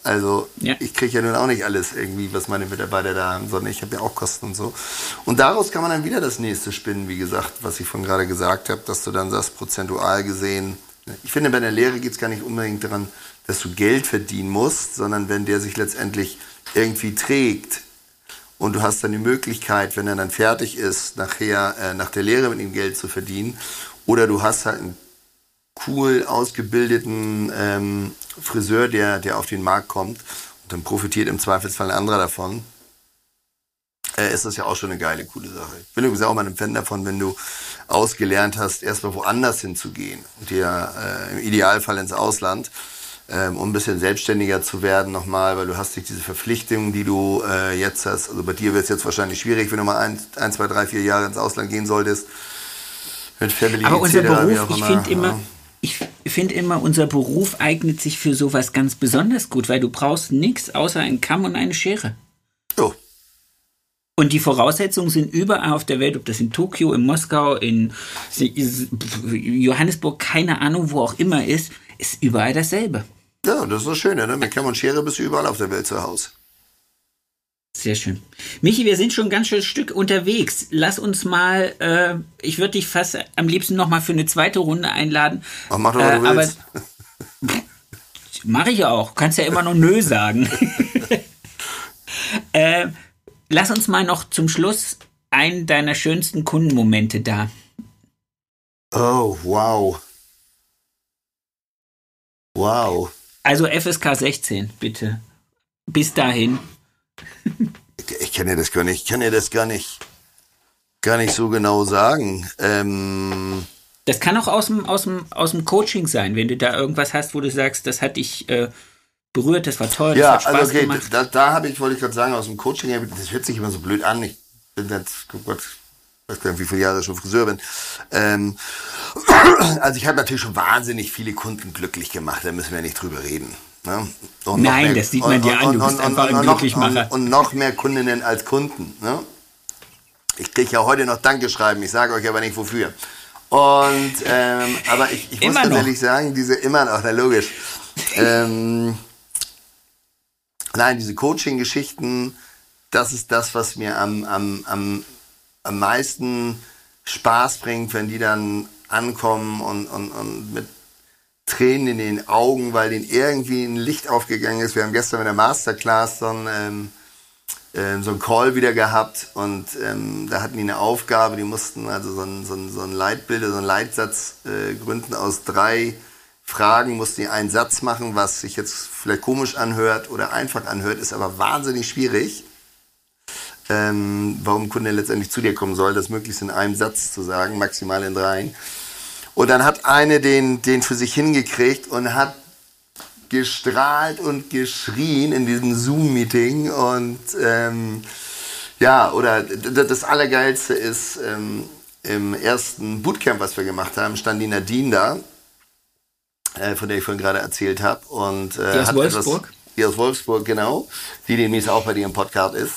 Also ja. ich kriege ja nun auch nicht alles irgendwie, was meine Mitarbeiter da haben, sondern ich habe ja auch Kosten und so. Und daraus kann man dann wieder das nächste spinnen, wie gesagt, was ich von gerade gesagt habe, dass du dann sagst, prozentual gesehen. Ich finde, bei der Lehre geht es gar nicht unbedingt daran, dass du Geld verdienen musst, sondern wenn der sich letztendlich irgendwie trägt und du hast dann die Möglichkeit, wenn er dann fertig ist, nachher äh, nach der Lehre mit ihm Geld zu verdienen, oder du hast halt einen cool ausgebildeten ähm, Friseur, der, der auf den Markt kommt und dann profitiert im Zweifelsfall ein anderer davon, äh, ist das ja auch schon eine geile, coole Sache. Ich bin übrigens auch mal ein Fan davon, wenn du ausgelernt hast, erstmal woanders hinzugehen und dir äh, im Idealfall ins Ausland, ähm, um ein bisschen selbstständiger zu werden nochmal, weil du hast nicht diese Verpflichtungen, die du äh, jetzt hast. Also bei dir wird es jetzt wahrscheinlich schwierig, wenn du mal ein, ein, zwei, drei, vier Jahre ins Ausland gehen solltest. Mit Family Aber unser Beruf, ich finde immer, ja ich finde immer, unser Beruf eignet sich für sowas ganz besonders gut, weil du brauchst nichts außer einen Kamm und eine Schere. Und die Voraussetzungen sind überall auf der Welt, ob das in Tokio, in Moskau, in Johannesburg, keine Ahnung, wo auch immer ist, ist überall dasselbe. Ja, das ist das Schöne, ne? Mit Kamm und Schere bist du überall auf der Welt zu Hause. Sehr schön. Michi, wir sind schon ein ganz schönes Stück unterwegs. Lass uns mal, äh, ich würde dich fast am liebsten noch mal für eine zweite Runde einladen. Ach, mach doch, was äh, du willst. Mache ich auch. Kannst ja immer nur Nö sagen. äh, lass uns mal noch zum Schluss einen deiner schönsten Kundenmomente da. Oh, wow. Wow. Also FSK 16, bitte. Bis dahin ich kann dir das gar nicht, ich kann dir das gar nicht, gar nicht so genau sagen. Ähm, das kann auch aus dem, aus, dem, aus dem Coaching sein, wenn du da irgendwas hast, wo du sagst, das hat dich äh, berührt, das war toll, das ja, hat Spaß also okay, gemacht. Da, da habe ich, wollte ich gerade sagen, aus dem Coaching, das hört sich immer so blöd an. Ich bin jetzt, oh Gott, ich weiß gar nicht, wie viele Jahre ich schon Friseur bin. Ähm, also ich habe natürlich schon wahnsinnig viele Kunden glücklich gemacht, da müssen wir nicht drüber reden. Ne? Nein, mehr, das sieht man dir an, du bist einfach ein Glücklichmacher. Und, und, noch mehr Kundinnen als Kunden. Ne? Ich kriege ja heute noch Dankeschreiben, ich sage euch aber nicht wofür. Und, ähm, aber ich, ich muss ganz ehrlich sagen, diese immer noch, na logisch. ähm, nein, diese Coaching-Geschichten, das ist das, was mir am, am, am, am meisten Spaß bringt, wenn die dann ankommen und, und, und mit Tränen in den Augen, weil denen irgendwie ein Licht aufgegangen ist. Wir haben gestern mit der Masterclass so ein, ähm, äh, so ein Call wieder gehabt und ähm, da hatten die eine Aufgabe, die mussten also so ein, so ein, so ein Leitbild, so einen Leitsatz äh, gründen aus drei Fragen, mussten die einen Satz machen, was sich jetzt vielleicht komisch anhört oder einfach anhört, ist aber wahnsinnig schwierig. ähm, warum ein Kunde letztendlich zu dir kommen soll, das möglichst in einem Satz zu sagen, maximal in dreien. Und dann hat eine den, den für sich hingekriegt und hat gestrahlt und geschrien in diesem Zoom-Meeting. Und ähm, ja, oder das Allergeilste ist, ähm, im ersten Bootcamp, was wir gemacht haben, stand die Nadine da, äh, von der ich vorhin gerade erzählt habe. Und, äh, die aus Wolfsburg? Etwas, die aus Wolfsburg, genau. Die demnächst auch bei dir im Podcast ist.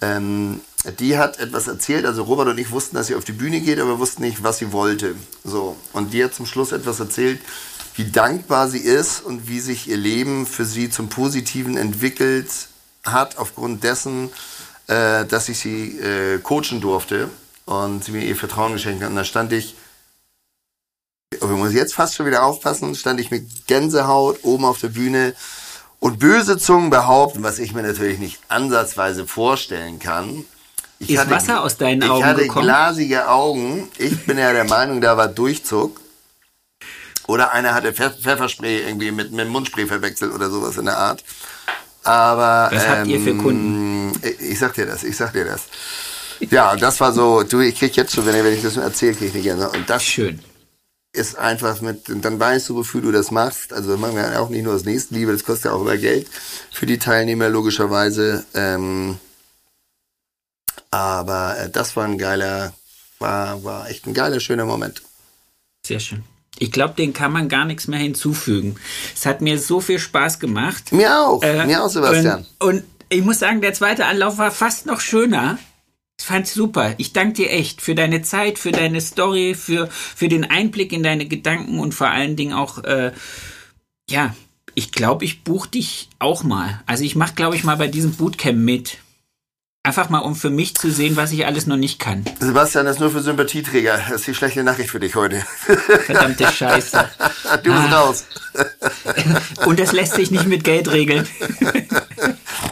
Ähm, die hat etwas erzählt, also Robert und ich wussten, dass sie auf die Bühne geht, aber wussten nicht, was sie wollte. So. Und die hat zum Schluss etwas erzählt, wie dankbar sie ist und wie sich ihr Leben für sie zum Positiven entwickelt hat, aufgrund dessen, äh, dass ich sie äh, coachen durfte und sie mir ihr Vertrauen geschenkt hat. Und da stand ich, oh, ich muss jetzt fast schon wieder aufpassen, stand ich mit Gänsehaut oben auf der Bühne und böse Zungen behaupten, was ich mir natürlich nicht ansatzweise vorstellen kann. Ich ist hatte, Wasser aus deinen Augen Ich hatte gekommen? glasige Augen. Ich bin ja der Meinung, da war Durchzug. Oder einer hatte Pfefferspray irgendwie mit, mit Mundspray verwechselt oder sowas in der Art. Aber. Was ähm, habt ihr für Kunden? Ich, ich sag dir das, ich sag dir das. Ja, das war so, du, ich krieg jetzt schon, wenn, wenn ich das erzähle, krieg ich nicht gerne. Und das Schön. Ist einfach mit, dann weißt du, wofür du das machst. Also machen wir auch nicht nur aus Nächstenliebe, das kostet ja auch immer Geld für die Teilnehmer, logischerweise. Ähm, aber äh, das war ein geiler, war, war echt ein geiler, schöner Moment. Sehr schön. Ich glaube, den kann man gar nichts mehr hinzufügen. Es hat mir so viel Spaß gemacht. Mir auch, äh, mir auch, Sebastian. Und, und, ich muss sagen, der zweite Anlauf war fast noch schöner. Ich fand's super. Ich danke dir echt für deine Zeit, für deine Story, für, für den Einblick in deine Gedanken und vor allen Dingen auch, äh, ja, ich glaube, ich buche dich auch mal. Also ich mache, glaube ich, mal bei diesem Bootcamp mit. Einfach mal, um für mich zu sehen, was ich alles noch nicht kann. Sebastian, das ist nur für Sympathieträger. Das ist die schlechte Nachricht für dich heute. Verdammte Scheiße. Du bist ah. raus. Und das lässt sich nicht mit Geld regeln.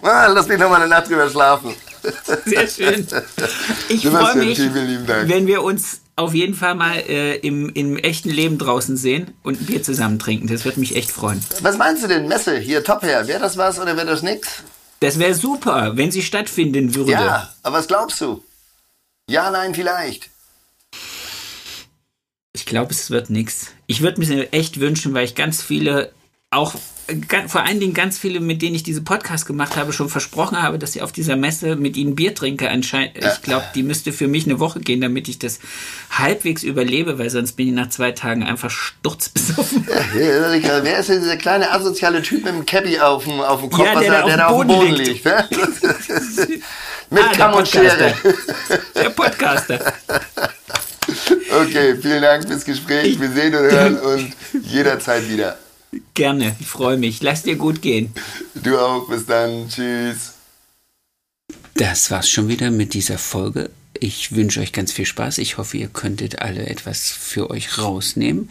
Ah, lass mich noch mal eine Nacht drüber schlafen. Sehr schön. Ich freue mich, wenn wir uns auf jeden Fall mal äh, im, im echten Leben draußen sehen und ein Bier zusammen trinken. Das würde mich echt freuen. Was meinst du denn, Messe? Hier, top her. Wäre das was oder wäre das nix? Das wäre super, wenn sie stattfinden würde. Ja, aber was glaubst du? Ja, nein, vielleicht. Ich glaube, es wird nichts. Ich würde mir echt wünschen, weil ich ganz viele auch vor allen Dingen ganz viele, mit denen ich diese Podcast gemacht habe, schon versprochen habe, dass ich auf dieser Messe mit ihnen Bier trinke. Anscheinend, ich glaube, die müsste für mich eine Woche gehen, damit ich das halbwegs überlebe, weil sonst bin ich nach zwei Tagen einfach sturzbesoffen. Ja, wer ist denn dieser kleine asoziale Typ mit dem Cappy auf dem, auf dem Kopf, ja, der, was, der, der auf dem Boden liegt? liegt ne? mit ah, Kamm und Schere. Der Podcaster. Okay, vielen Dank fürs Gespräch. Wir sehen und hören uns jederzeit wieder. Gerne, ich freue mich. Lass dir gut gehen. Du auch, bis dann. Tschüss. Das war's schon wieder mit dieser Folge. Ich wünsche euch ganz viel Spaß. Ich hoffe, ihr könntet alle etwas für euch rausnehmen.